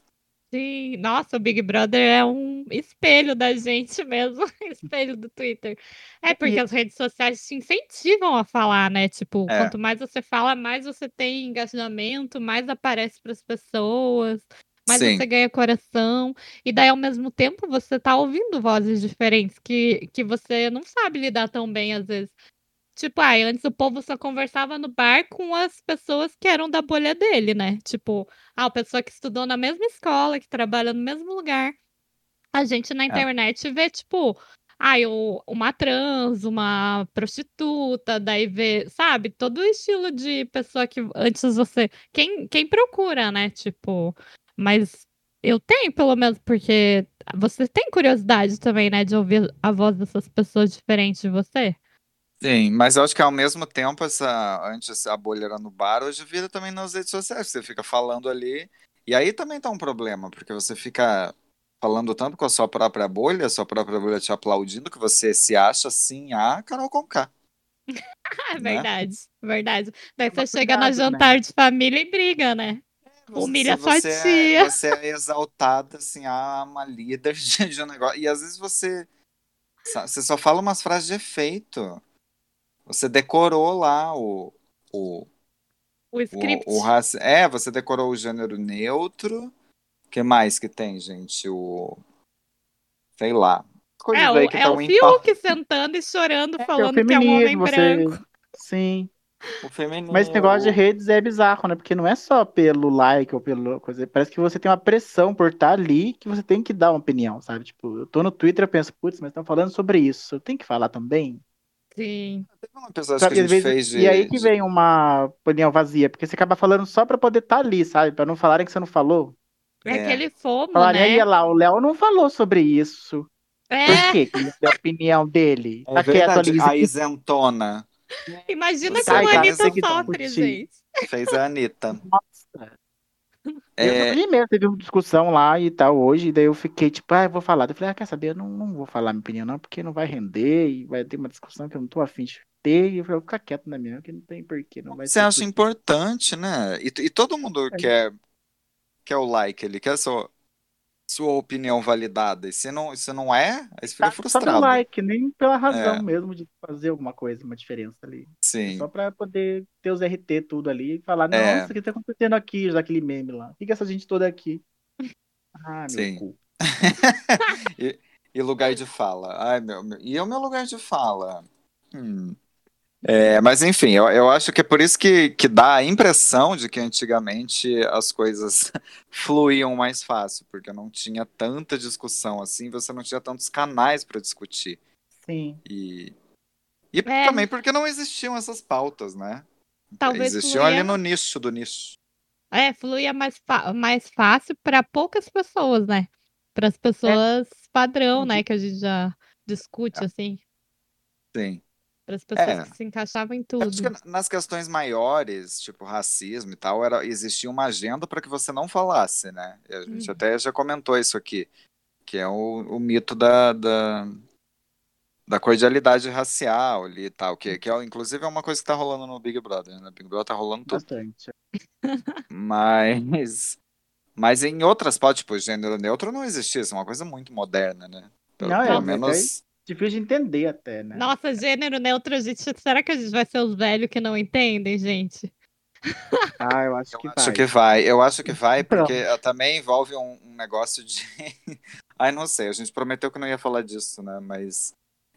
Sim, nossa, o Big Brother é um espelho da gente mesmo, espelho do Twitter. É porque as redes sociais te incentivam a falar, né? Tipo, É. quanto mais você fala, mais você tem engajamento, mais aparece para as pessoas, mais Sim. você ganha coração. E daí, ao mesmo tempo, você tá ouvindo vozes diferentes que, que você não sabe lidar tão bem às vezes. Tipo, ai, antes o povo só conversava no bar com as pessoas que eram da bolha dele, né? Tipo, ah, a pessoa que estudou na mesma escola, que trabalha no mesmo lugar. A gente na internet vê, tipo, ai, o- uma trans, uma prostituta, daí vê, sabe, todo o estilo de pessoa que antes você. Quem, quem procura, né? Tipo, mas eu tenho, pelo menos, porque você tem curiosidade também, né, de ouvir a voz dessas pessoas diferentes de você? Sim, mas eu acho que ao mesmo tempo, essa, antes a bolha era no bar, hoje vira também nas redes sociais. Você fica falando ali. E aí também tá um problema, porque você fica falando tanto com a sua própria bolha, a sua própria bolha te aplaudindo, que você se acha assim, a Carol Conká. Ah, é Né? verdade, verdade. Daí Toma você chega na cuidado, né? jantar de família e briga, né? Humilha sua você tia. É, você é exaltada, assim, a uma líder de, de um negócio. E às vezes você, você só fala umas frases de efeito. Você decorou lá o, o, O script. O, o raci... É, você decorou o gênero neutro. O que mais que tem, gente? O. Sei lá. Coisas É, o, aí que é o Fiuk sentando e chorando, É, é o falando que é um homem feminismo, você- branco. Sim. O feminino. Mas esse negócio de redes é bizarro, né? Porque não é só pelo like ou pelo coisa. Parece que você tem uma pressão por estar ali que você tem que dar uma opinião, sabe? Tipo, eu tô no Twitter e penso, putz, mas estão falando sobre isso. Eu tenho que falar também. Sim. Teve um episódio Sabe? que a Às gente vezes- fez de. E aí que vem uma opinião vazia, porque você acaba falando só pra poder estar ali, sabe? Pra não falarem que você não falou. É, É. aquele fomo, Falarem aí, né? olha lá, o Léo não falou sobre isso. Por É, quê? que deu a opinião dele. É Tá quieto verdade, ali. a isentona imagina Você como a vai Anitta sofre, gente. fez a Anitta. Nossa. É, Eu mesmo teve uma discussão lá e tal hoje, e daí eu fiquei tipo, ah, eu vou falar. Daí Eu falei, ah, quer saber? Eu não, não vou falar minha opinião, não, porque não vai render e vai ter uma discussão que eu não tô afim de ter. E eu falei, vou ficar quieto na minha, que não tem porquê, não vai Você acha importante, né? E, e todo mundo É. quer, quer o like, ele quer sua, sua opinião validada. E se não, se não é, aí você fica Tá só pelo frustrado. like, nem pela razão É. mesmo de fazer alguma coisa, uma diferença ali. Sim. Só pra poder ter os RT tudo ali e falar, não, É. isso aqui tá acontecendo aqui, já aquele meme lá. O que que essa gente toda aqui? Ah, meu Sim. cu. e, e lugar de fala. Ai, meu, meu- e é o meu lugar de fala. Hum. É, mas enfim, eu, eu acho que é por isso que, que dá a impressão de que antigamente as coisas fluíam mais fácil, porque não tinha tanta discussão assim, você não tinha tantos canais para discutir. Sim. E, e É. também porque não existiam essas pautas, né? Talvez existiam fluía- ali no nicho do nicho. É, fluía mais, mais fácil para poucas pessoas, né? Para as pessoas padrão, né? Que a gente já discute, assim. Sim. Para as pessoas É. que se encaixavam em Eu tudo. Acho que nas questões maiores, tipo racismo e tal, era, existia uma agenda para que você não falasse, né? E a gente Uhum. até já comentou isso aqui, que é o, o mito da, da, da cordialidade racial ali e tal, que, que é, inclusive é uma coisa que tá rolando no Big Brother, né? Big Brother tá rolando tudo. Bastante. Mas, mas em outras pautas, tipo, gênero neutro não existia, isso é uma coisa muito moderna, né? Pelo, Não, é, pelo menos. Difícil de entender até, né? Nossa, gênero neutro, gente. Será que a gente vai ser os velhos que não entendem, gente? Ah, eu acho Eu que acho vai. que vai, eu acho que vai, Então. porque também envolve um, um negócio de. Ai, não sei, a gente prometeu que não ia falar disso, né? Mas.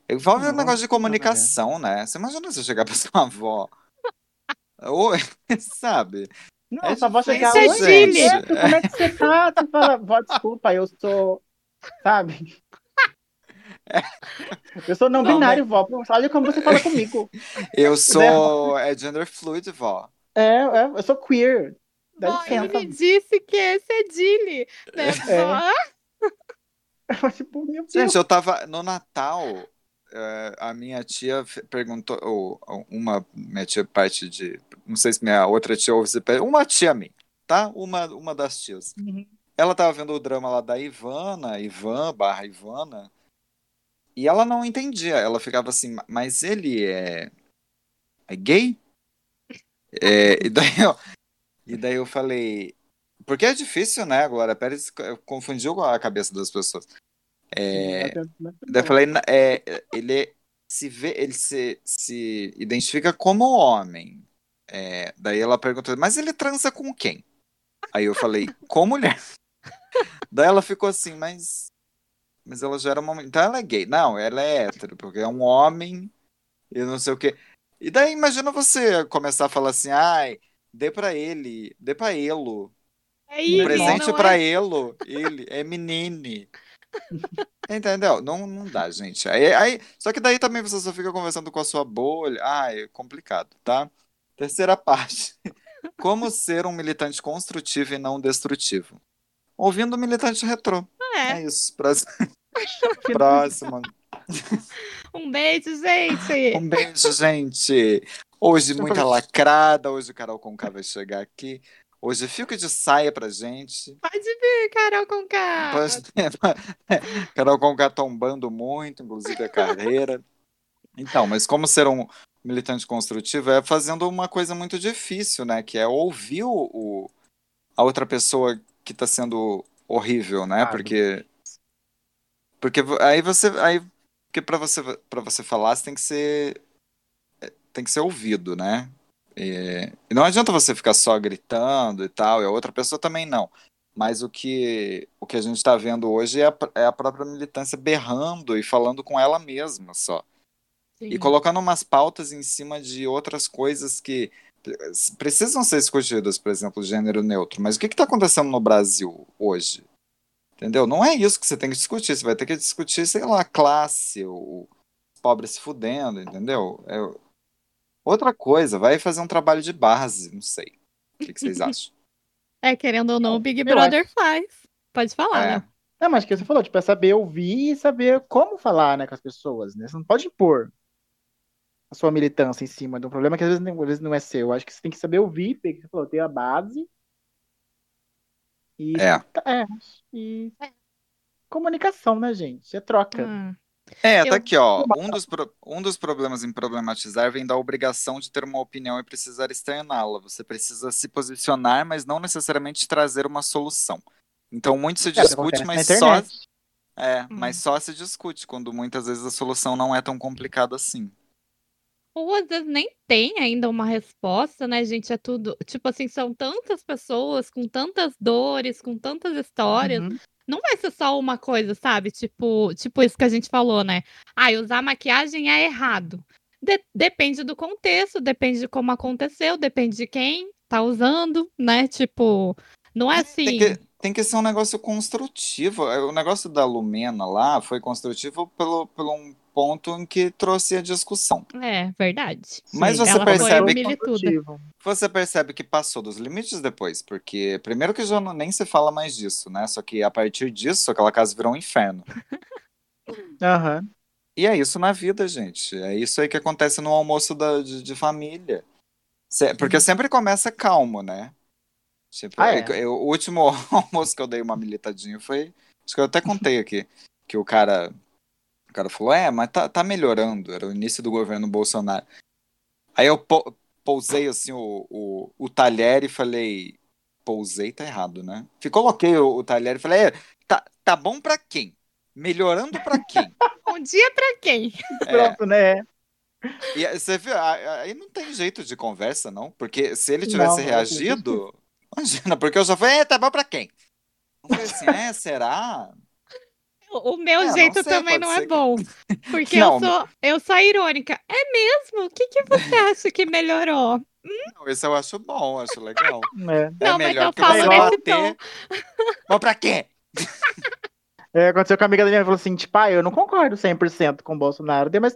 Envolve um negócio de comunicação, né? Você imagina você chegar pra sua avó. Oi, sabe? Não, É só vou chegar "Oi, gente." Neto, como é que você tá? Você fala, vó, desculpa, eu sou. Sabe? Eu sou não Não, binário, vó. Pô, Olha como você fala comigo. Eu sou. É gender fluid, vó. É, é, eu sou queer. Dá Ó, ele me disse que esse é Dilly. Né? É. Tipo, meu Deus. Gente, eu tava. No Natal, eh, a minha tia perguntou. Ou, ou uma. Minha tia, parte de. Não sei se minha outra tia ouve Uma tia minha, tá? Uma, uma das tias. Uhum. Ela tava vendo o drama lá da Ivana, Ivan barra Ivana, e ela não entendia. Ela ficava assim, "Ma- mas ele é, é gay? É, e, daí eu, e daí eu falei, porque é difícil, né? A Glória Pérez confundiu a cabeça das pessoas. É, daí eu falei, "Na- é, ele se vê, ele se, se identifica como homem. É, daí ela perguntou, mas ele transa com quem? Aí eu falei, com mulher. Daí ela ficou assim, mas. Mas ela já era uma. Então ela é gay. Não, ela é hétero, porque é um homem e não sei o quê. E daí imagina você começar a falar assim, ai, dê pra ele, dê pra ele. é Um ele, presente não pra é... ele, ele, é menine. Entendeu? Não, não dá, gente. Aí, aí, só que daí também você só fica conversando com a sua bolha. Ah, é complicado, tá? Terceira parte. Como ser um militante construtivo e não destrutivo? Ouvindo militante retrô. É. É isso. Próximo. Próximo. Um beijo, gente. Um beijo, gente. Hoje muita lacrada. Hoje o Carol Conká vai chegar aqui. Hoje fica de saia pra gente. Pode vir, Carol com K. Carol Conká tombando muito, inclusive a carreira. Então, mas como ser um militante construtivo é fazendo uma coisa muito difícil, né? Que é ouvir o, a outra pessoa que tá sendo horrível, né? Porque porque aí você aí porque para você para você falar você tem que ser é, tem que ser ouvido, né? E, e não adianta você ficar só gritando e tal, e a outra pessoa também não. Mas o que, o que a gente está vendo hoje é a, é a própria militância berrando e falando com ela mesma só. E Sim. colocando umas pautas em cima de outras coisas que precisam ser discutidas, por exemplo, gênero neutro. Mas o que está acontecendo no Brasil hoje? Entendeu? Não é isso que você tem que discutir. Você vai ter que discutir, sei lá, classe, o pobre se fudendo, entendeu? É outra coisa. Vai fazer um trabalho de base, não sei. O que, que vocês acham? É, querendo ou não, o Big Brother faz. Pode falar, É. né? Não, mas o que você falou, tipo, é saber ouvir e saber como falar, né, com as pessoas, né? Você não pode impor a sua militância em cima de um problema que às vezes, não- às vezes não é seu. Eu acho que você tem que saber ouvir, porque você falou, ter a base e, É. é, e comunicação, né, gente? É troca. Hum. É, Eu- tá aqui, ó. Um dos, pro- um dos problemas em problematizar vem da obrigação de ter uma opinião e precisar externá-la. Você precisa se posicionar, mas não necessariamente trazer uma solução. Então, muito se É, discute, na mas só, é, Hum. mas só se discute, quando muitas vezes a solução não é tão complicada assim. Ou às vezes nem tem ainda uma resposta, né, gente? É tudo. Tipo assim, são tantas pessoas com tantas dores, com tantas histórias. Uhum. Não vai ser só uma coisa, sabe? Tipo, tipo isso que a gente falou, né? Ah, usar maquiagem é errado. De- depende do contexto, depende de como aconteceu, depende de quem tá usando, né? Tipo, não é assim. Tem que, tem que ser um negócio construtivo. O negócio da Lumena lá foi construtivo pelo, pelo um ponto em que trouxe a discussão. É, verdade. Mas Sim, você percebe que-. Você percebe que passou dos limites depois, porque primeiro que já não, nem se fala mais disso, né? Só que a partir disso, aquela casa virou um inferno. Aham. E é isso na vida, gente. É isso aí que acontece no almoço da, de, de família. Se- porque sempre começa calmo, né? Tipo, Ah, é? eu- o último almoço que eu dei uma militadinha foi. Acho que eu até contei aqui. Que o cara. O cara falou: É, mas tá, tá melhorando. Era o início do governo Bolsonaro. Aí eu pou- pousei assim o, o, o talher e falei. Pousei, tá errado, né? Coloquei o, o talher e falei: é, tá, tá bom pra quem? Melhorando pra quem? Um dia pra quem? É, Pronto, né? e aí você viu, aí não tem jeito de conversa, não? Porque se ele tivesse não, reagido, imagina, porque eu já falei, é, tá bom pra quem? Eu falei assim, é, será? O meu É, não jeito sei, também não é que- bom. Porque Não, eu sou, eu sou irônica. É mesmo? O que, que você acha que melhorou? Não, Esse eu acho bom, acho legal. É. É Não, mas melhor eu que falo você nesse bater. Bom pra quê? É, aconteceu com a amiga da minha, falou assim, tipo, ah, eu não concordo 100% com o Bolsonaro, mas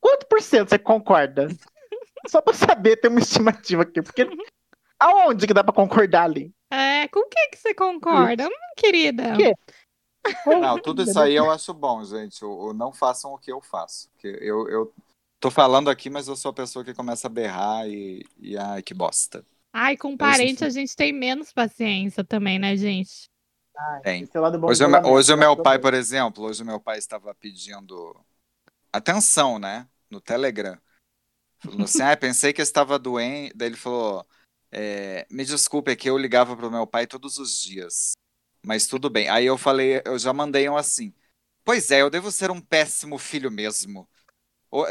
quanto por cento você concorda? Só pra saber, ter uma estimativa aqui, porque aonde que dá pra concordar ali? É, com o que, que você concorda? Hum, querida. Que? Não, tudo isso aí eu acho bom, gente. O, não façam o que eu faço. Eu, eu tô falando aqui, mas eu sou a pessoa que começa a berrar e, e ai, que bosta. Ai, com sim. parente a gente tem menos paciência também, né, gente? Tem. É Hoje, do o meu- isolamento, hoje o meu a pai, por exemplo, hoje o meu pai estava pedindo atenção, né? No Telegram. Falou assim, ah, pensei que eu estava doente. Daí ele falou, é, me desculpe, é que eu ligava pro meu pai todos os dias. Mas tudo bem. Aí eu falei, eu já mandei um assim. Pois é, eu devo ser um péssimo filho mesmo.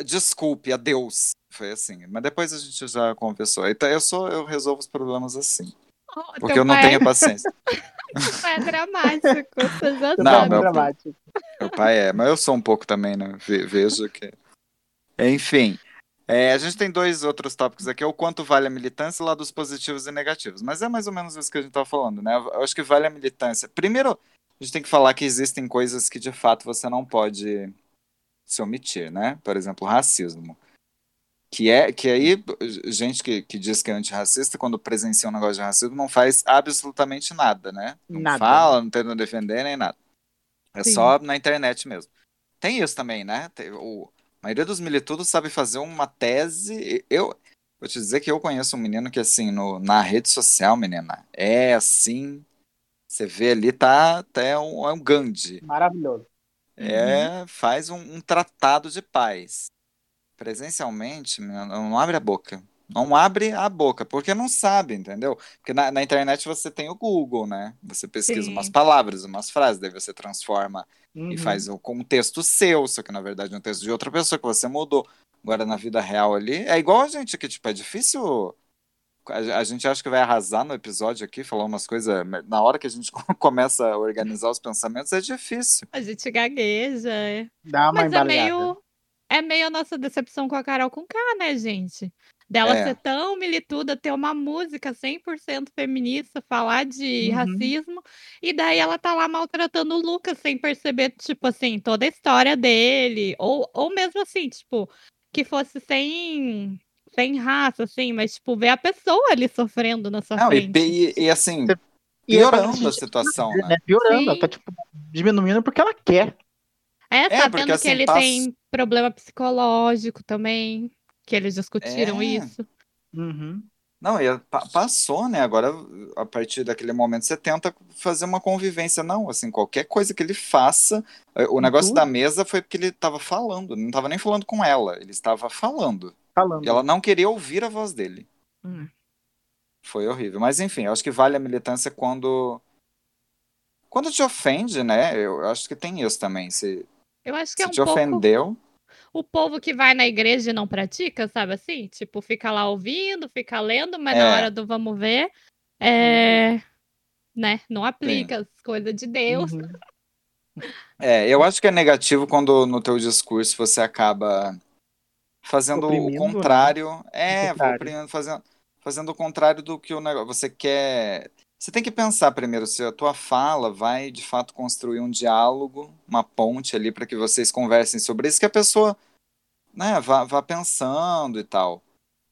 Desculpe, adeus. Foi assim. Mas depois a gente já conversou. Então eu sou, eu resolvo os problemas assim. Oh, Porque eu não pai é- tenho paciência. teu pai é dramático, você já Você Não, sabe. meu- dramático. Meu pai é, mas eu sou um pouco também, né? Ve- Vejo que. Enfim. É, a gente tem dois outros tópicos aqui, é o quanto vale a militância, lá dos positivos e negativos. Mas é mais ou menos isso que a gente tá falando, né? Eu acho que vale a militância. Primeiro, a gente tem que falar que existem coisas que de fato você não pode se omitir, né? Por exemplo, racismo. Que é que aí, gente que, que diz que é antirracista, quando presencia um negócio de racismo, não faz absolutamente nada, né? Não Nada. fala, não tenta defender nem nada. É Sim. só na internet mesmo. Tem isso também, né? Tem- o, a maioria dos militudos sabe fazer uma tese. Eu vou te dizer que eu conheço um menino que, assim, no, na rede social, menina, é assim. Você vê ali, tá, tá é, um, é um Gandhi. Maravilhoso. É, faz um, um tratado de paz. Presencialmente, menina, não abre a boca. Não abre a boca, porque não sabe, entendeu? Porque na, na internet você tem o Google, né? Você pesquisa Sim. umas palavras, umas frases, daí você transforma e Uhum. faz o- um texto seu, só que na verdade é um texto de outra pessoa que você mudou. Agora na vida real ali, é igual a gente que, tipo, é difícil a, a gente acha que vai arrasar no episódio aqui, falar umas coisas. Na hora que a gente começa a organizar os pensamentos, é difícil. A gente gagueja. é. Dá uma Mas é embaleada. meio. É meio a nossa decepção com a Carol com K, né, gente? Dela É. ser tão milituda, ter uma música 100% feminista, falar de Uhum. racismo, e daí ela tá lá maltratando o Lucas sem perceber, tipo assim, toda a história dele. Ou, ou mesmo assim, tipo, que fosse sem, sem raça, assim, mas, tipo, ver a pessoa ali sofrendo na sua Não, e, frente. e, e assim, E é pra piorando a gente- situação, né? né? Piorando, ela tá tipo diminuindo porque ela quer. É, É, sabendo porque, que assim, ele pass- tem problema psicológico também, que eles discutiram É. isso. Uhum. Não, e pa- passou, né? Agora, a partir daquele momento, você tenta fazer uma convivência. Não, assim, qualquer coisa que ele faça. eh, O negócio tudo. da mesa foi porque ele estava falando, não estava nem falando com ela, ele estava falando. Falando. E ela não queria ouvir a voz dele. Hum. Foi horrível. Mas enfim, eu acho que vale a militância quando. Quando te ofende, né? Eu acho que tem isso também. Se, Eu acho que se é um te pouco ofendeu. O povo que vai na igreja e não pratica, sabe assim? Tipo, fica lá ouvindo, fica lendo, mas É. na hora do vamos ver, é... né? Não aplica as coisas de Deus. Uhum. É, eu acho que é negativo quando no teu discurso você acaba fazendo Oprimindo, o né? contrário. É, O contrário. oprimindo, fazendo, fazendo o contrário do que o negócio. Você quer. Você tem que pensar primeiro se a tua fala vai de fato construir um diálogo, uma ponte ali para que vocês conversem sobre isso, que a pessoa né, vá, vá pensando e tal.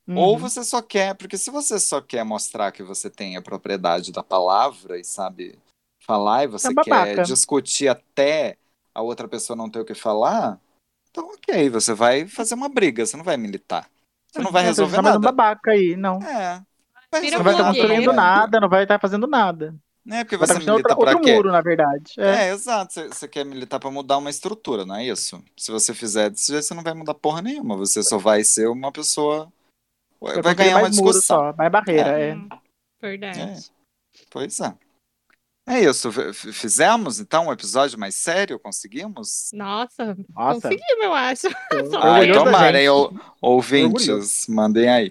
Ou Uhum. você só quer, porque se você só quer mostrar que você tem a propriedade da palavra e sabe falar e você É quer discutir até a outra pessoa não ter o que falar, então ok, você vai fazer uma briga, você não vai militar. Você não vai resolver tá nada. babaca aí, não. É. Vai Vira Não vai estar resolver blogueiro. construindo nada. não vai estar fazendo nada. É, porque Vai você estar construindo milita outro, pra outro quê? muro, na verdade. É. É, exato. Você, você quer militar pra mudar uma estrutura, não é isso? Se você fizer desse jeito, você não vai mudar porra nenhuma. Você só vai ser uma pessoa. Vai, construir ganhar uma mais muro discussão. só, mais barreira. É. Hum, Verdade. Pois é. É isso. Fizemos então um episódio mais sério? Conseguimos? Nossa, Nossa, conseguimos, eu acho. Só Ah, tomara, eu, ouvintes, mandem aí.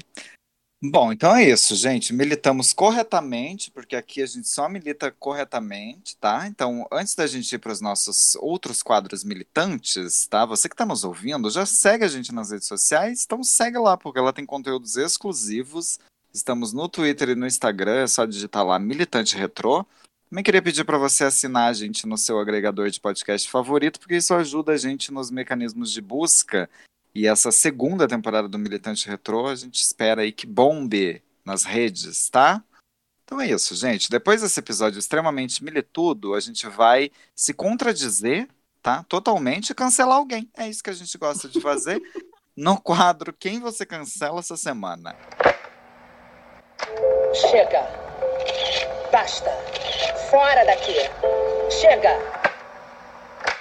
Bom, então é isso, gente. Militamos corretamente, porque aqui a gente só milita corretamente, tá? Então, antes da gente ir para os nossos outros quadros militantes, tá? Você que está nos ouvindo, já segue a gente nas redes sociais, então segue lá, porque ela tem conteúdos exclusivos. Estamos no Twitter e no Instagram, é só digitar lá Militante Retrô. Também queria pedir para você assinar a gente no seu agregador de podcast favorito, porque isso ajuda a gente nos mecanismos de busca e essa segunda temporada do Militante Retrô, a gente espera aí que bombe nas redes, tá? Então é isso, gente. Depois desse episódio extremamente militudo, a gente vai se contradizer, tá? Totalmente e cancelar alguém. É isso que a gente gosta de fazer no quadro Quem Você Cancela essa semana. Chega. Basta. Fora daqui. Chega.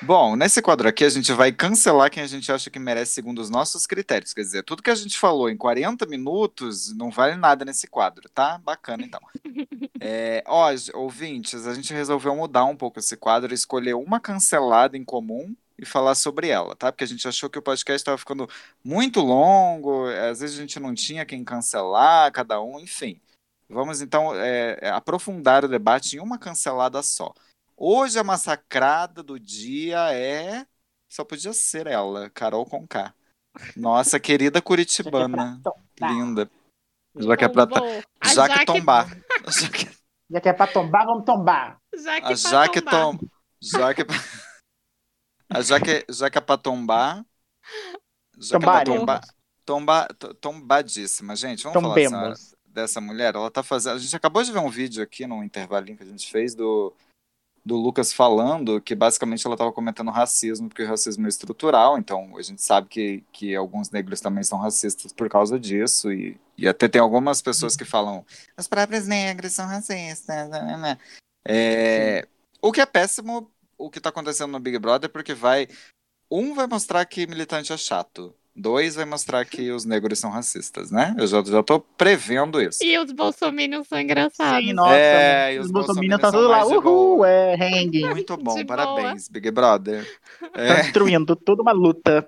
Bom, nesse quadro aqui a gente vai cancelar quem a gente acha que merece segundo os nossos critérios. Quer dizer, tudo que a gente falou em 40 minutos não vale nada nesse quadro, tá? Bacana, então. É, ó, ouvintes, a gente resolveu mudar um pouco esse quadro, escolher uma cancelada em comum e falar sobre ela, tá? Porque a gente achou que o podcast estava ficando muito longo, às vezes a gente não tinha quem cancelar, cada um, enfim. Vamos então é, é, aprofundar o debate em uma cancelada só. Hoje a massacrada do dia é. Só podia ser ela, Carol Conká. Nossa querida curitibana. Linda. Já que é pra, já que Jaque- tombar. Já que, Já que é pra tombar, vamos tombar. Já que a pra Jaque tombar. tom, já que a Jaque, já que é pra tombar. Já que é pra tombar. Tomba, to- tombadíssima, gente. Vamos falar dessa, Tombemos. dessa mulher. Ela tá fazendo. A gente acabou de ver um vídeo aqui num intervalinho que a gente fez do, do Lucas falando que basicamente ela estava comentando racismo, porque o racismo é estrutural, então a gente sabe que, que alguns negros também são racistas por causa disso, e, e até tem algumas pessoas que falam os próprios negros são racistas. né, né, né." É, o que é péssimo, o que está acontecendo no Big Brother, porque vai. Um vai mostrar que militante é chato. Dois vai mostrar que os negros são racistas, né? Eu já, já tô prevendo isso. E os bolsominions são engraçados. Sim, nossa, É, e os os bolsominions tá tudo lá, uhul, boa. é, hanging. Muito bom, De parabéns, Big Brother. Tá É, destruindo, toda uma luta.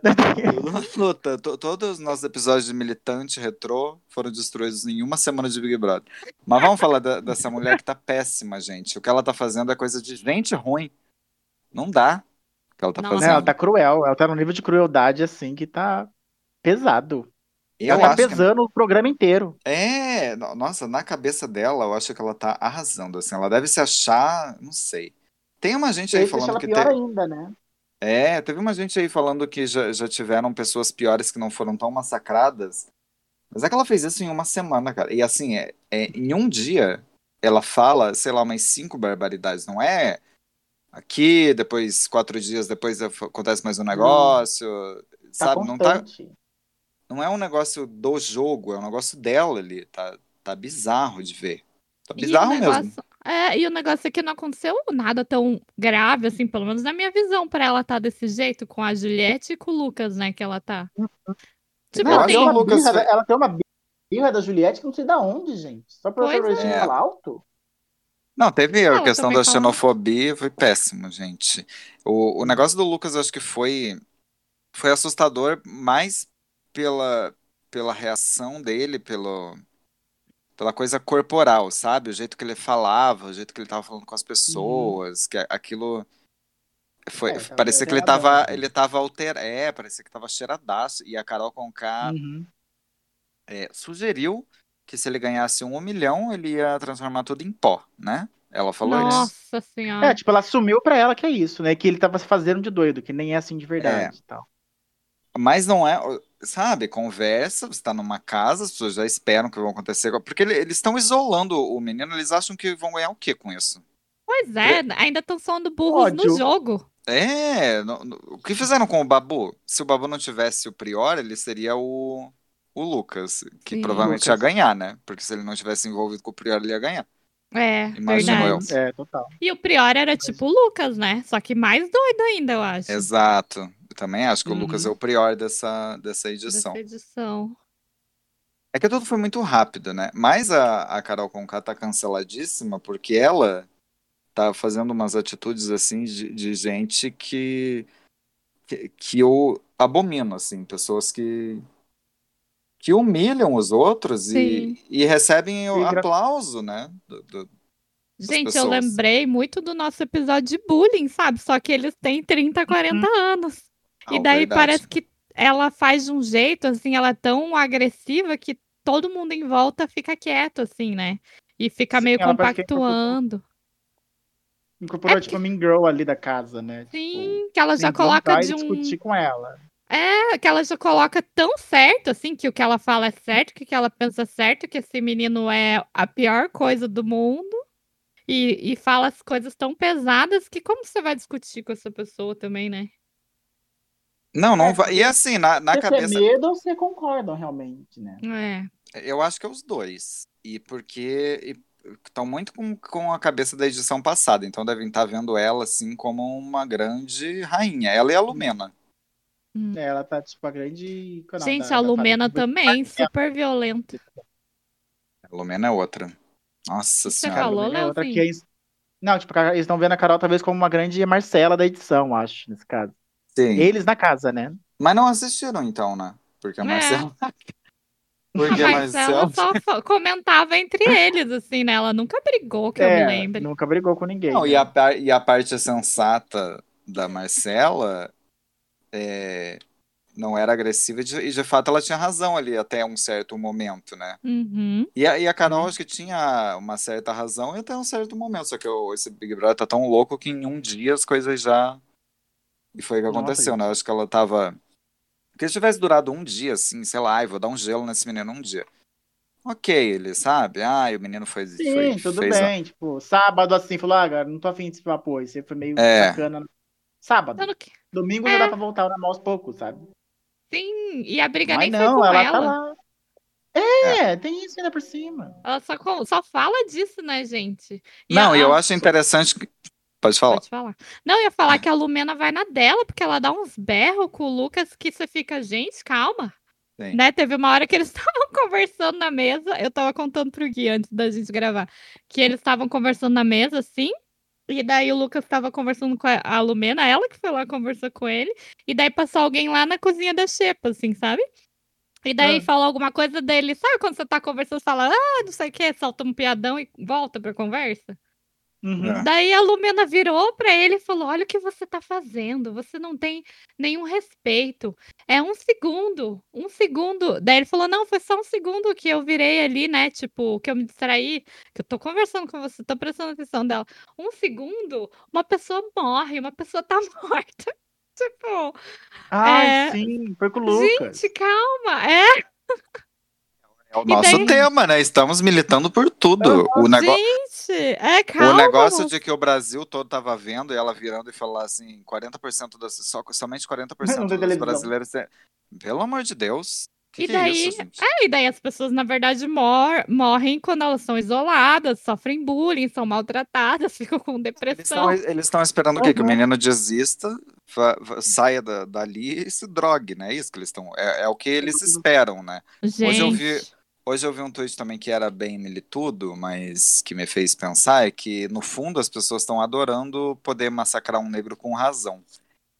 tudo uma luta. To- Todos os nossos episódios de militante retrô foram destruídos em uma semana de Big Brother. Mas vamos falar da- dessa mulher que tá péssima, gente. O que ela tá fazendo é coisa de gente ruim. Não dá o que ela tá. Não, fazendo. ela tá cruel, ela tá num nível de crueldade assim que tá pesado. Eu ela tá que pesando o programa inteiro. É, no- nossa, na cabeça dela, eu acho que ela tá arrasando, assim, ela deve se achar, não sei. Tem uma gente aí falando ela que pior te- ainda, né? É, teve uma gente aí falando que já, já tiveram pessoas piores que não foram tão massacradas. Mas é que ela fez isso em uma semana, cara. E assim, é, é, em um dia, ela fala, sei lá, umas cinco barbaridades. Não é aqui, depois, quatro dias depois acontece mais um negócio. Tá sabe? Não tá, constante. Não é um negócio do jogo, é um negócio dela ali. Tá, tá bizarro de ver. Tá E bizarro negócio- mesmo. É, e o negócio é que não aconteceu nada tão grave, assim, pelo menos na minha visão, pra ela estar desse jeito com a Juliette e com o Lucas, né, que ela tá. Tipo Não, ela, tem Lucas birra, foi- ela tem uma birra da Juliette que não sei da onde, gente. Só pra Pois Pois é. falar alto. Não, teve a questão da xenofobia, foi péssimo, gente. O, o negócio do Lucas, eu acho que foi, foi assustador mais pela, pela reação dele, pelo, pela coisa corporal, sabe? O jeito que ele falava, o jeito que ele tava falando com as pessoas, que a- aquilo. Foi, É, tava parecia que ele alteradão, tava, né? ele tava alter, é, parecia que tava cheiradaço. E a Carol Conká Uhum. é, sugeriu que se ele ganhasse um milhão, ele ia transformar tudo em pó, né? Ela falou isso. Nossa senhora. É, tipo, ela assumiu pra ela que é isso, né? Que ele tava se fazendo de doido, que nem é assim de verdade e tal. Mas não é, sabe, conversa, você tá numa casa, as pessoas já esperam que vão acontecer, porque ele- eles estão isolando o menino, eles acham que vão ganhar o quê com isso? Pois é, ainda estão soando burros no Ódio. jogo. É, no- no- o que fizeram com o Babu? Se o Babu não tivesse o Prior, ele seria o, o Lucas, que Sim. provavelmente Lucas. ia ganhar, né? Porque se ele não tivesse envolvido com o Prior, ele ia ganhar. É, Imagino eu. verdade. É, total. E o Prior era tipo o Lucas, né? Só que mais doido ainda, eu acho. Exato. Eu também acho que o Uhum. Lucas é o Prior dessa, dessa edição. Dessa edição. É que tudo foi muito rápido, né? Mas a, a Carol Conká tá canceladíssima porque ela tá fazendo umas atitudes assim de, de gente que, que que eu abomino, assim, pessoas que que humilham os outros e, Sim. e recebem o E gra- aplauso, né? do- do- Gente, pessoas. eu lembrei muito do nosso episódio de bullying, sabe? Só que eles têm 30, 40 anos. E daí verdade. parece que ela faz de um jeito, assim, ela é tão agressiva que todo mundo em volta fica quieto, assim, né? E fica Sim, meio que incorporou- compactuando. Incorporou, É tipo, a Mean Girl ali da casa, né? Tipo, Sim, que ela já coloca de um. discutir com ela. É, que ela já coloca tão certo, assim, que o que ela fala é certo, que o que ela pensa é certo, que esse menino é a pior coisa do mundo. E, e fala as coisas tão pesadas que como você vai discutir com essa pessoa também, né? Não, não É, vai. E assim, na, na Você cabeça. tem medo ou você concordam realmente, né? É. Eu acho que é os dois. E porque estão muito com, com a cabeça da edição passada, então devem estar vendo ela assim como uma grande rainha. Ela e a Lumena. É, Ela tá, tipo, a grande... qual é o nome Gente, da- a Lumena também, super violenta. A Lumena é outra. Nossa Você senhora. falou, É outra que é... Não, tipo, eles estão vendo a Carol talvez como uma grande Marcela da edição, acho, nesse caso. Sim. Eles na casa, né? Mas não assistiram então, né? Porque a É. Marcela. A Porque a Marcela Marcela. só comentava entre eles, assim, né? Ela nunca brigou, que eu me É, lembre. nunca brigou com ninguém. Não, né? e a, par- e a parte sensata da Marcela é, não era agressiva e de, e de fato ela tinha razão ali até um certo momento, né? Uhum. E a, e a Carol acho que tinha uma certa razão e até um certo momento, só que o- esse Big Brother tá tão louco que em um dia as coisas já. E foi o que Nossa, aconteceu, né? Eu acho que ela tava. Porque se tivesse durado um dia, assim, sei lá, vou dar um gelo nesse menino um dia. Ok, ele sabe, ah, o menino foi. Sim, foi tudo fez a- bem. Tipo, sábado assim, falou, ah, cara, não tô afim desse papo aí. Você foi meio É. bacana. Sábado. Domingo É. já dá pra voltar na mão aos poucos, sabe? Sim, e a briga Mas nem foi não, com ela ela. tá lá. É, tem isso ainda por cima. Ela só, com- só fala disso, né, gente? E Não, a- e eu a- acho interessante que Pode falar. Pode falar. Não, eu ia falar que a Lumena vai na dela, porque ela dá uns berros com o Lucas que você fica, gente, calma. Sim. Né? Teve uma hora que eles estavam conversando na mesa. Eu tava contando pro Gui antes da gente gravar. Que eles estavam conversando na mesa, assim. E daí o Lucas tava conversando com a Lumena, ela que foi lá conversar com ele. E daí passou alguém lá na cozinha da Xepa, assim, sabe? E daí Ah. falou alguma coisa dele. Sabe quando você tá conversando, você fala, ah, não sei o que, solta um piadão e volta pra conversa? Uhum. É. Daí a Lumena virou pra ele e falou: Olha o que você tá fazendo, você não tem nenhum respeito. É um segundo, um segundo. Daí ele falou: Não, foi só um segundo que eu virei ali, né? Tipo, que eu me distraí, que eu tô conversando com você, tô prestando atenção dela. Um segundo, uma pessoa morre, uma pessoa tá morta. Tipo, Ai, É, sim, foi com o Lucas. gente, calma. É, É o E nosso daí- tema, né? Estamos militando por tudo. O, nego... gente, é o calma. negócio moço. de que o Brasil todo tava vendo e ela virando e falar assim, 40% das. Só, somente 40% Não tem dos brasileiros. é- Pelo amor de Deus. Que E que é daí, isso, gente? é, e daí as pessoas, na verdade, mor morrem quando elas são isoladas, sofrem bullying, são maltratadas, ficam com depressão. eles estão esperando o quê? Que o Uhum. menino desista, saia da- dali e se drogue, né? É isso que eles estão. É, é o que eles esperam, né? Hoje eu vi, Gente, hoje eu vi um tweet também que era bem militudo, mas que me fez pensar é que, no fundo, as pessoas estão adorando poder massacrar um negro com razão.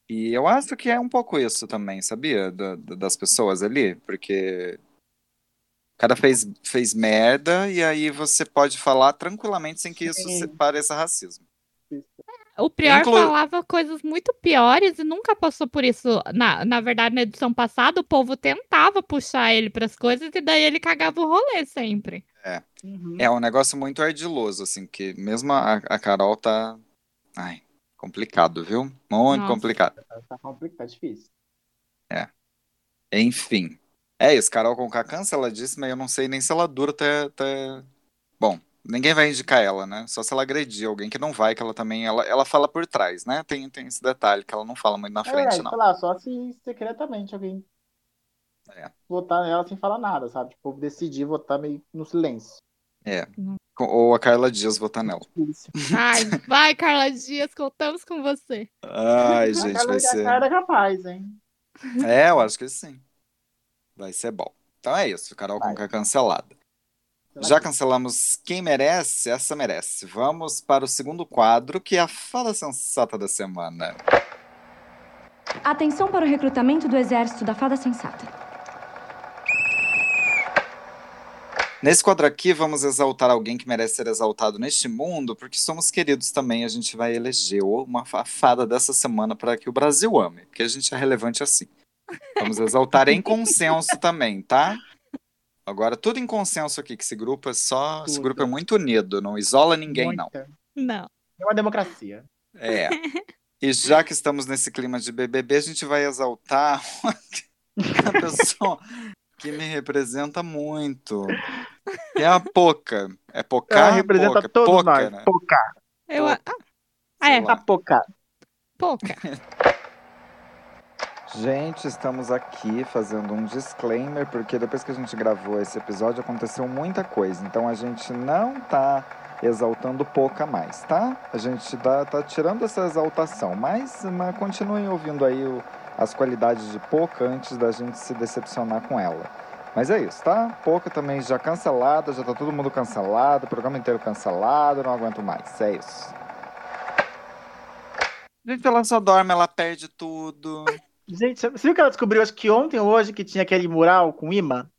E eu acho que é um pouco isso também, sabia? Da- da- das pessoas ali, porque o cara fez, fez merda e aí você pode falar tranquilamente sem que isso pareça racismo. O Prior inclu- falava coisas muito piores e nunca passou por isso. Na, na verdade, na edição passada, o povo tentava puxar ele pras coisas e daí ele cagava o rolê sempre. Uhum. É um negócio muito ardiloso, assim, que mesmo a, a Carol tá. Ai, complicado, viu? Muito Nossa. complicado. Tá complicado, tá difícil. Enfim. É isso, Carol com K canceladíssima e eu não sei nem se ela dura até, até. Bom, ninguém vai indicar ela, né? Só se ela agredir alguém que não vai, que ela também. Ela, ela fala por trás, né? Tem, tem esse detalhe que ela não fala muito na É frente, verdade, não. sei lá, só se secretamente alguém É. votar nela sem falar nada, sabe? Tipo, decidir votar meio no silêncio. É. Com- Ou a Carla Dias votar nela. Ai, vai, Carla Dias, contamos com você. Ai, A gente, vai A ser. cara é capaz, hein? É, eu acho que sim. Vai ser bom. Então é isso, Carol Vai. Conká cancelada. Já cancelamos quem merece, essa merece. Vamos para o segundo quadro, que é a fala sensata da semana. Atenção para o recrutamento do exército da Fada Sensata. Nesse quadro aqui, vamos exaltar alguém que merece ser exaltado neste mundo, porque somos queridos também. A gente vai eleger uma fa- fada dessa semana para que o Brasil ame, porque a gente é relevante assim. Vamos exaltar em consenso também, tá? Agora, tudo em consenso aqui, que esse grupo é só. Esse Tudo. grupo é muito unido, não isola ninguém, não. Muita. Não. É uma democracia. É. E já que estamos nesse clima de BBB, a gente vai exaltar uma pessoa que me representa muito. Que é a Poca. É Poca? Ela representa Poca, todos Poca, nós. né? Poca. Eu, ah, Sei é. A Poca. pouca. Gente, estamos aqui fazendo um disclaimer, porque depois que a gente gravou esse episódio aconteceu muita coisa. Então a gente não tá exaltando pouca mais, tá? A gente tá, tá tirando essa exaltação, mas, mas continuem ouvindo aí o- as qualidades de pouca antes da gente se decepcionar com ela. Mas é isso, tá? Pouca também já cancelada, já tá todo mundo cancelado, o programa inteiro cancelado, não aguento mais. É isso. Gente, ela só dorme, ela perde tudo. Gente, você viu que ela descobriu, acho que ontem ou hoje, que tinha aquele mural com imã?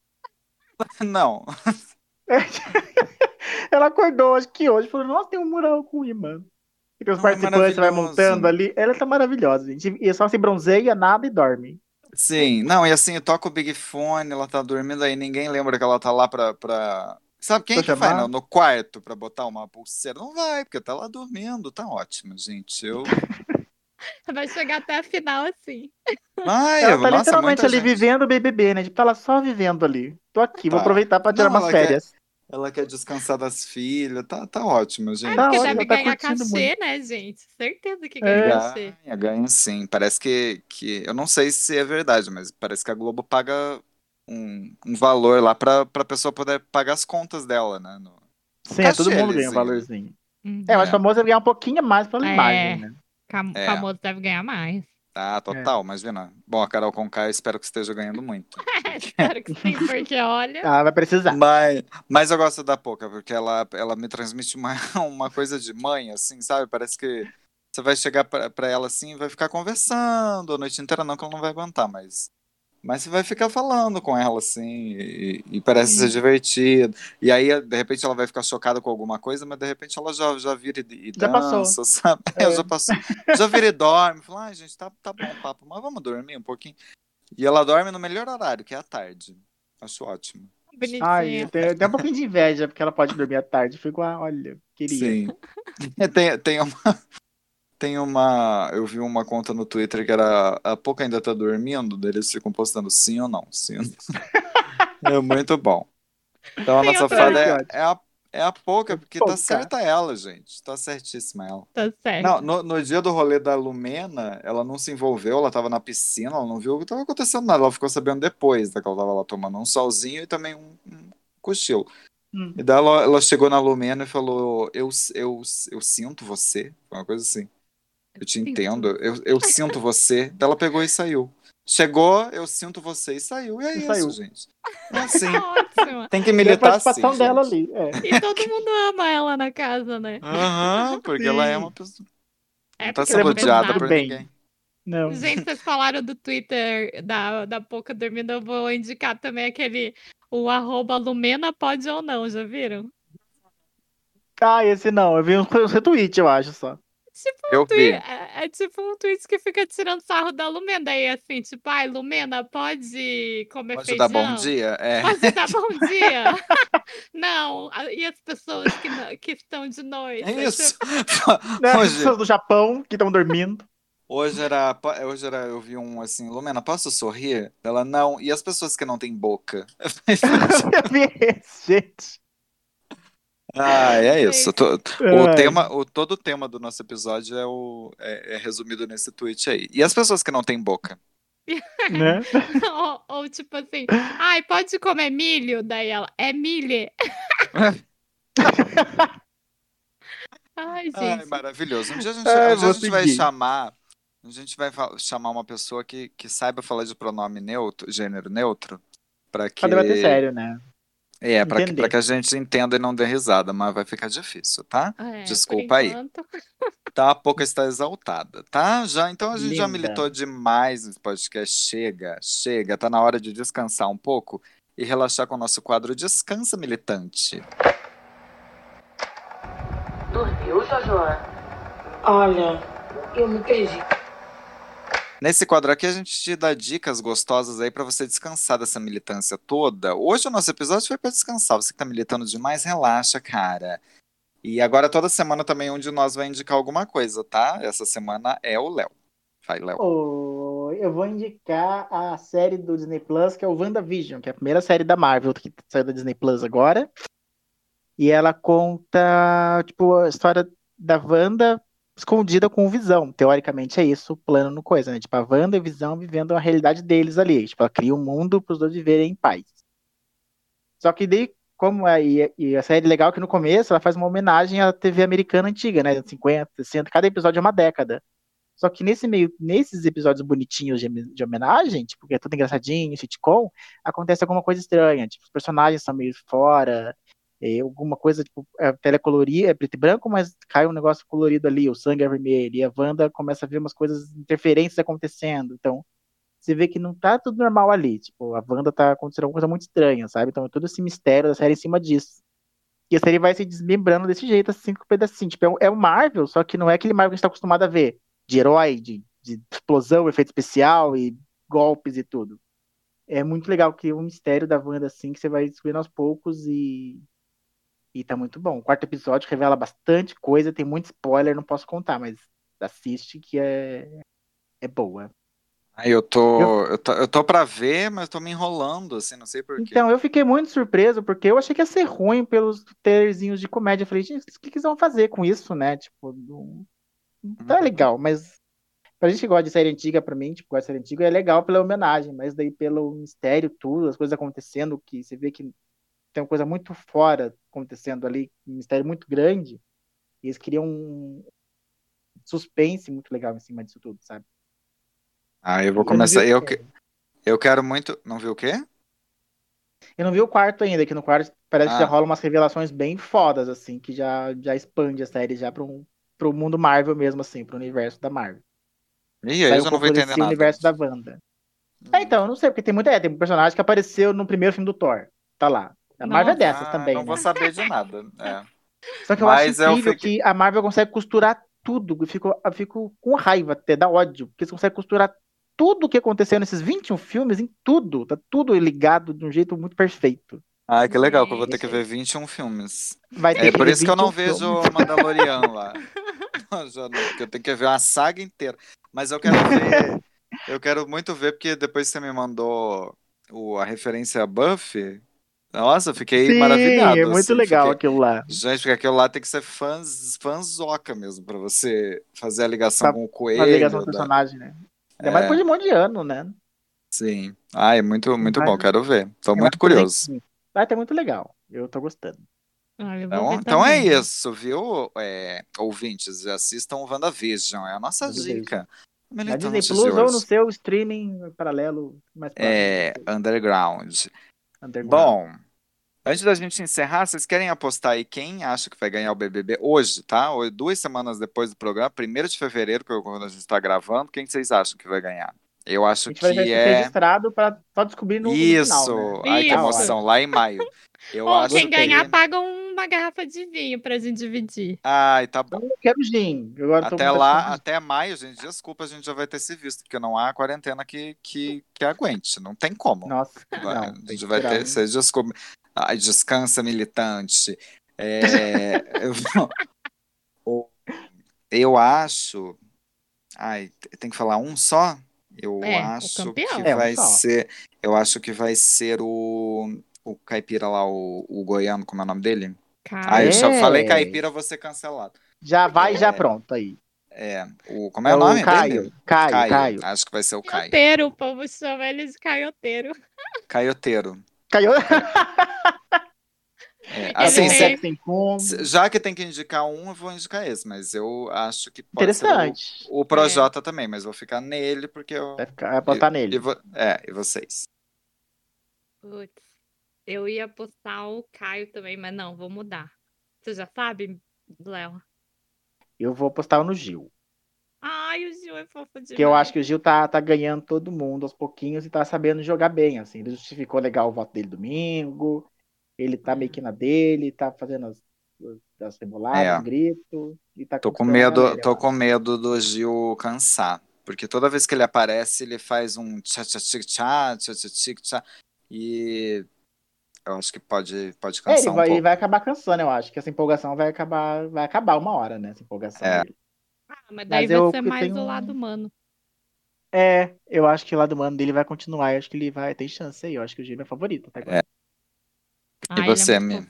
Não. Ela acordou, acho que hoje, falou, nossa, tem um mural com imã. E os Não, é participantes vai montando ali. Ela tá maravilhosa, gente. E só se bronzeia, nada e dorme. Sim, não, e assim, toca o Big Fone, ela tá dormindo aí, ninguém lembra que ela tá lá pra. pra... Sabe quem que vai no, no quarto pra botar uma pulseira? Não vai, porque tá lá dormindo, tá ótimo, gente. Eu. Vai chegar até a final assim. Ai, ela tá nossa, literalmente ali gente. vivendo o BBB, né? Tipo, tá lá só vivendo ali. Tô aqui, vou Tá. aproveitar pra tirar Não, umas ela quer- férias. Ela quer descansar das filhas, tá, tá ótimo, gente. É Tá porque ótimo, deve tá ganhar curtindo cachê, né, gente? Certeza que É. ganha cachê. Ganha, ganha sim. Parece que, que. Eu não sei se é verdade, mas parece que a Globo paga um, um valor lá pra, pra pessoa poder pagar as contas dela, né? no- Sim, é, todo Cachê, mundo ganha um Lizinho. valorzinho. Uhum. É, mas É. famoso deve ganhar um pouquinho mais pela É. imagem, né? Cam- É. Famoso deve ganhar mais. Ah, total, imagina. Bom, a Carol Conká, eu espero que esteja ganhando muito. Espero que sim, porque olha. Ah, vai precisar. Mas, mas eu gosto da Poca, porque ela, ela me transmite uma, uma coisa de mãe, assim, sabe? Parece que você vai chegar pra, pra ela assim e vai ficar conversando a noite inteira, não que ela não vai aguentar, mas. Mas você vai ficar falando com ela, assim, e, e parece ser divertido. E aí, de repente, ela vai ficar chocada com alguma coisa, mas de repente ela já, já vira e, e Já passou. dança, sabe? É. já passou. Já vira e dorme. Fala, ai, gente, tá, tá bom o papo, mas vamos dormir um pouquinho. E ela dorme no melhor horário, que é à tarde. Acho ótimo. Bonitinha. Ai, eu tenho um pouquinho de inveja, porque ela pode dormir à tarde. Fico, ah, olha, queria. Sim. tem, tem uma. Tem uma. Eu vi uma conta no Twitter que era a pouco ainda tá dormindo, daí eles ficam postando sim ou não. Sim ou não. É muito bom. Então a nossa fada é, é a, é a pouca, porque Pouca. tá certa ela, gente. Tá certíssima ela. Tá certo. Não, no, no dia do rolê da Lumena, ela não se envolveu, ela tava na piscina, ela não viu o que tava acontecendo nada. Ela ficou sabendo depois, da que ela tava lá tomando um solzinho e também um, um cochilo. Hum. E daí ela, ela chegou na Lumena e falou: eu, eu, eu sinto você. Foi uma coisa assim. Eu te entendo, eu, eu sinto você. Daí ela pegou e saiu. Chegou, eu sinto você e saiu. E é E isso, saiu. gente. É assim. Ótima. Tem que E a militar assim. participação dela gente. ali. É. E todo mundo ama ela na casa, né? Aham, porque ela é Sim. uma pessoa. É Não tá é sendo muito odiada por bem. ninguém. Não. Gente, vocês falaram do Twitter da, da Poca dormindo, eu vou indicar também aquele, o arroba Lumena pode ou não, já viram? Ah, esse não. Eu vi uns retweets, eu acho só. Tipo, Eu twi- vi. é, é tipo um tweet que fica tirando sarro da Lumena, daí é assim, tipo, ai, Lumena, pode comer Pode feijão? dar bom dia? É. Pode dar bom dia? não, e as pessoas que, não- que estão de noite? É isso. Né? As Hoje, pessoas do Japão que estão dormindo. hoje era, hoje era, eu vi um assim, Lumena, posso sorrir? Ela não. E as pessoas que não têm boca? Eu vi esse, gente. Ah, é isso. O tema, o, todo o tema do nosso episódio é, o, é, é resumido nesse tweet aí. E as pessoas que não têm boca? Né? ou, ou tipo assim, ai, pode comer milho? Daí ela, é milho. ai, gente. Ai, maravilhoso. Um dia a gente, Ai, um dia a gente vai chamar. A gente vai chamar uma pessoa que, que saiba falar de pronome neutro, gênero neutro, para que Pra debater sério, né? É, pra que, pra que a gente entenda e não dê risada, mas vai ficar difícil, tá? É, por Desculpa aí. Tá, a pouca está exaltada, tá? Já, então a gente já Linda. militou demais nesse podcast. Chega, chega, tá na hora de descansar um pouco e relaxar com o nosso quadro Descansa Militante. Dormiu, Jojo? Olha, eu me perdi. Nesse quadro aqui a gente te dá dicas gostosas aí pra você descansar dessa militância toda. Hoje o nosso episódio foi pra descansar. Você que tá militando demais, relaxa, cara. E agora toda semana também um de nós vai indicar alguma coisa, tá? Essa semana é o Léo. Vai, Léo. Eu vou indicar a série do Disney Plus, que é o WandaVision, que é a primeira série da Marvel que saiu da Disney Plus agora. E ela conta, tipo, a história da Wanda escondida com Visão. Teoricamente é isso o plano no coisa, né? Tipo, a Wanda e Visão vivendo a realidade deles ali. Tipo, ela cria um mundo para os dois viverem em paz. Só que daí, como é, e, e a série legal é que no começo ela faz uma homenagem à TV americana antiga, né? 50, 60, cada episódio é uma década. Só que nesse meio, nesses episódios bonitinhos de, de homenagem, tipo, que é tudo engraçadinho, sitcom, acontece alguma coisa estranha. Tipo, os personagens são meio fora, é, alguma coisa, tipo, é telecolorido, é preto e branco, mas cai um negócio colorido ali, o sangue é vermelho, e a Wanda começa a ver umas coisas, interferências acontecendo. Então, você vê que não tá tudo normal ali. Tipo, a Wanda tá acontecendo alguma coisa muito estranha, sabe? Então, é todo esse mistério da série em cima disso. E a série vai se desmembrando desse jeito, assim, com pedacinho. Tipo, é um- é o Marvel, só que não é aquele Marvel que a gente tá acostumado a ver de herói, de, de explosão, efeito especial e golpes e tudo. É muito legal que o mistério da Wanda, assim, que você vai descobrindo aos poucos e. E tá muito bom. O quarto episódio revela bastante coisa, tem muito spoiler, não posso contar, mas assiste que é. É boa. Aí eu tô, eu tô, eu tô pra ver, mas tô me enrolando, assim, não sei porquê. Então, eu fiquei muito surpreso, porque eu achei que ia ser ruim pelos trailerzinhos de comédia. Eu falei, gente, o que que eles vão fazer com isso, né? Tipo, não, não tá Uhum. legal, mas pra gente que gosta de série antiga, pra mim, tipo, gosta de série antiga, é legal pela homenagem, mas daí pelo mistério, tudo, as coisas acontecendo, que você vê que tem uma coisa muito fora acontecendo ali, um mistério muito grande, E eles criam um suspense muito legal em cima disso tudo, sabe? Ah, eu vou começar. vi Eu, que- eu quero muito. Não viu o quê? Eu não vi o quarto ainda, que no quarto parece que Ah. já rola umas revelações bem fodas, assim, que já, já expande a série já para um, pro mundo Marvel mesmo, assim, pro universo da Marvel. Ih, aí eu não vou entender nada. universo da Wanda. É, então, eu não sei, porque tem muita. É, tem um personagem que apareceu no primeiro filme do Thor. Tá lá. A Marvel é Nossa. dessas Ah, também, Não né? vou saber de nada. É. Só que eu Mas acho eu incrível fiquei- que a Marvel consegue costurar tudo. Eu fico, eu fico com raiva até, dá ódio. Porque eles conseguem costurar tudo o que aconteceu nesses 21 filmes em tudo. Tá tudo ligado de um jeito muito perfeito. Ah, que legal, que eu vou ter que ver 21 filmes. Vai ter É por isso que eu não 21 vejo filmes. o Mandaloriano lá. Não, porque eu tenho que ver uma saga inteira. Mas eu quero ver. eu quero muito ver, porque depois você me mandou o, a referência a Buffy. Nossa, eu fiquei Sim, maravilhado. é muito assim, legal fiquei- aquilo lá. Gente, porque aquilo lá tem que ser fãs, fãzoca mesmo, pra você fazer a ligação Pra com o coelho. ligação do da- personagem, né? Ainda É. mais depois de um monte de ano, né? Sim. Ah, é muito, muito Vai- bom, quero ver. Tô Eu muito curioso. Vai ter muito legal. Eu tô gostando. Ah, Então, então é isso, viu? É, ouvintes, assistam o WandaVision, é a nossa WandaVision. dica. Na Disney Plus ou no seu streaming paralelo mais próximo. É, Underground. Bom, antes da gente encerrar, vocês querem apostar aí quem acha que vai ganhar o BBB hoje, tá? Hoje, Duas semanas depois do programa, 1 de fevereiro, que é quando a gente tá gravando, quem vocês acham que vai ganhar? Eu a acho gente vai que ser é registrado pra só descobrir no, isso. final, né? Ai, que emoção, lá em maio. Eu Ou acho quem ganhar que... paga uma garrafa de vinho pra gente dividir. Ai, tá bom. Eu não quero gin. Agora Até lá, vontade até maio, gente, desculpa, a gente já vai ter se visto, porque não há quarentena que, que, que aguente, não tem como. Nossa, Vai- não. a gente vai ter, né? vocês desculpem. Ai, descansa, militante. É, eu acho. Ai, tem que falar um só? Eu É, o acho que. É, vai só. ser. Eu acho que vai ser o. O caipira lá, o, o goiano, como é o nome dele? Cara, Ah, eu só É. falei caipira, vou ser cancelado. Já vai, já É. pronto aí. É, o, como é o nome Caio. dele? Caio, Caio. Acho que vai ser o Caio. caioteiro, o povo chama ele de caioteiro. Caioteiro. Caio. É, assim, se- tem- sem como. já que tem que indicar um, eu vou indicar esse, mas eu acho que pode ser o- Interessante. o, Projota também, mas vou ficar nele porque eu. Vai, ficar, vai apostar e, nele. e vo- é, e vocês? Putz, eu ia postar o Caio também, mas não, vou mudar. Você já sabe, Léo? Eu vou apostar no Gil. Ai, o Gil é fofo demais. Porque eu acho que o Gil tá, tá ganhando todo mundo aos pouquinhos e tá sabendo jogar bem, assim. Ele justificou legal o voto dele domingo. Ele tá meio que na dele, tá fazendo as, as reboladas, é. grito. E tá tô com medo, tô com medo do Gil cansar. Porque toda vez que ele aparece, ele faz um tchá tchá tchá tchá tchá tchá tchá, tchá e eu acho que pode, pode cansar é, ele vai, pouco. Ele vai acabar cansando, eu acho, que essa empolgação vai acabar, vai acabar uma hora, né, essa empolgação. É. Ah, mas daí mas vai eu, ser mais tenho... o lado humano. É, eu acho que o lado humano dele vai continuar, eu acho que ele vai ter chance aí, eu acho que o Gil é favorito até. É. E é você, fofo.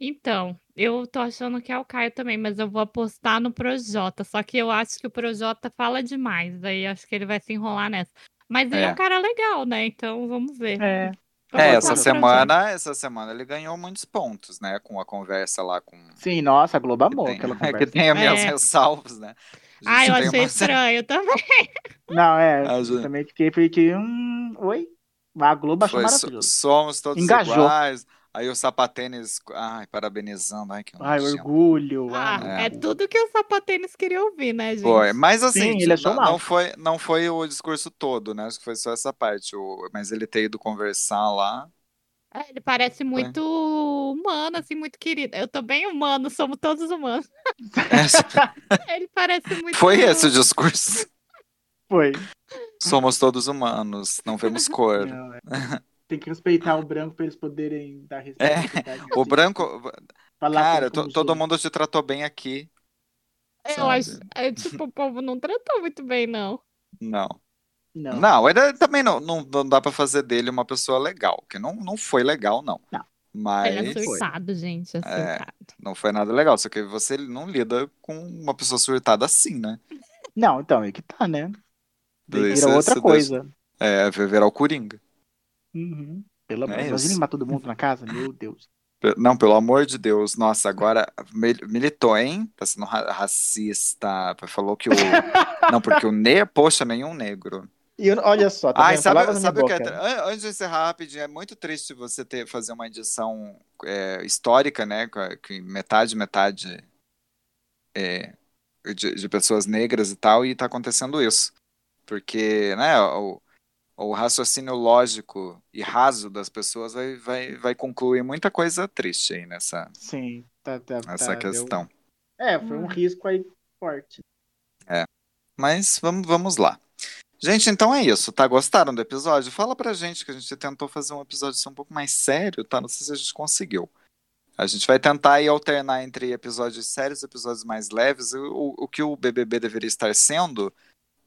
Então, eu tô achando que é o Caio também, mas eu vou apostar no Projota. Só que eu acho que o Projota fala demais. Daí acho que ele vai se enrolar nessa. Mas ele é, É. um cara legal, né? Então vamos ver. É. É, essa semana, essa semana ele ganhou muitos pontos, né? Com a conversa lá com. Sim, nossa, a Globo amou tem, aquela que conversa. tem as minhas É. ressalvas, né? Ah, eu achei uma- estranho também. Não, é. Ah, eu também fiquei, fiquei. Hum, oi? A Globo achou Foi, so- maravilhoso. somos todos Engajou. iguais. Aí o sapatênis, ai, parabenizando, ai que Ai, nojento. orgulho. Ah, ai, é tudo que o sapatênis queria ouvir, né, gente? Foi, mas assim, Sim, ele achou não, não foi, não foi o discurso todo, né? Acho que foi só essa parte. O, mas ele ter ido conversar lá. É, ele parece muito humano, assim, muito querido. Eu tô bem humano, somos todos humanos. Ele parece muito. Foi esse o discurso. Foi. Somos todos humanos, não vemos cor. Não, é. Tem que respeitar o branco para eles poderem dar respeito. É? O branco, Falar cara, como- to- como todo mundo te tratou bem aqui. Eu sabe? acho. É, tipo, o povo não tratou muito bem, não. Não. Não. Não, ele também não, não, não dá pra fazer dele uma pessoa legal, que não, não foi legal, não. Não. Mas Ele é surtado, gente. É É. surtado. não foi nada legal. Só que você não lida com uma pessoa surtada assim, né? Não, então, é que tá, né? Vira outra coisa. É, vai virar o Coringa. Uhum. Pelo amor É de Deus. isso. Imagina matar todo mundo na casa? Meu Deus. Não, pelo amor de Deus. Nossa, agora mil- militou, hein? Tá sendo ra- racista. Falou que o. Não, porque o negro. Poxa, nenhum negro. E eu- olha só, tá Ai, vendo? sabe, sabe o que é. Antes de encerrar rapidinho, é muito triste você ter, fazer uma edição é, histórica, né? Que metade, metade é, de, de pessoas negras e tal, e tá acontecendo isso. Porque, né, o, o raciocínio lógico e raso das pessoas vai, vai, vai concluir muita coisa triste aí nessa, Sim, tá, tá, nessa tá, deu- questão. É, foi um risco aí forte. Mas vamos, vamos lá. Gente, então é isso, tá? Gostaram do episódio? Fala pra gente que a gente tentou fazer um episódio assim, um pouco mais sério, tá? Não sei se a gente conseguiu. A gente vai tentar aí alternar entre episódios sérios e episódios mais leves. O, o que o BBB deveria estar sendo,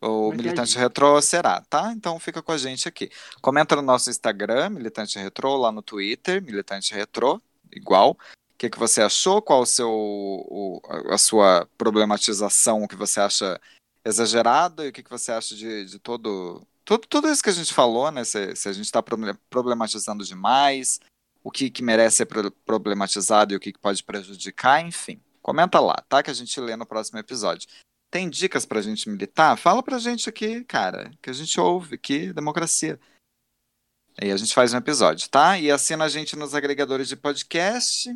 o Vai ter Militante Retrô será, tá? Então fica com a gente aqui. Comenta no nosso Instagram, Militante Retrô, lá no Twitter, Militante Retrô, igual. O que, que você achou? Qual o seu, o- a sua problematização? O que você acha exagerado? E o que, que você acha de, de todo, tudo, tudo isso que a gente falou, né? Se, se a gente está problematizando demais, o que, que merece ser pro- problematizado e o que, que pode prejudicar, enfim. Comenta lá, tá? Que a gente lê no próximo episódio. Tem dicas pra gente militar? Fala pra gente aqui, cara, que a gente ouve aqui, democracia. Aí a gente faz um episódio, tá? E assina a gente nos agregadores de podcast.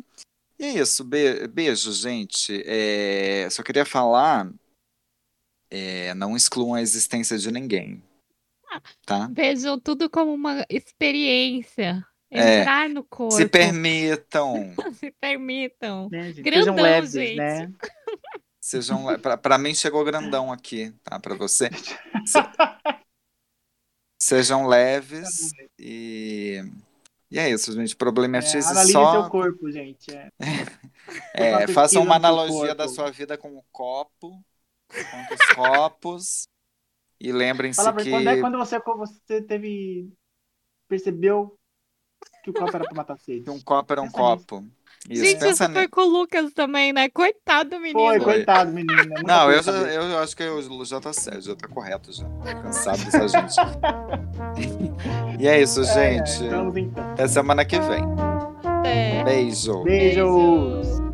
E é isso, be- beijo, gente. É, Só queria falar, é, não excluam a existência de ninguém, tá? Vejam tudo como uma experiência. É, Entrar no corpo. Se permitam, Se permitam. Né, gente? Grandão, Sejam leves, gente. né? Sejam, pra mim chegou grandão aqui, tá? Pra você. Se- Sejam leves e e é isso, gente. É, Problematize analise só. seu corpo, gente. É. É, faça uma analogia da sua vida com o copo, com os copos. E lembrem-se Fala, que. quando é quando você, você teve. percebeu que o copo era pra matar sede? que um copo era um Pensa nisso. Isso, Gente, pensa isso foi ni- com o Lucas também, né? Coitado do menino. Foi, Foi. coitado, menina. Nunca Não, eu, já, eu acho que eu já tá certo, já tá correto já. Tô cansado dessa gente. e é isso, É, é, gente. Vamos então. Até semana que vem. É. Beijo. Beijos.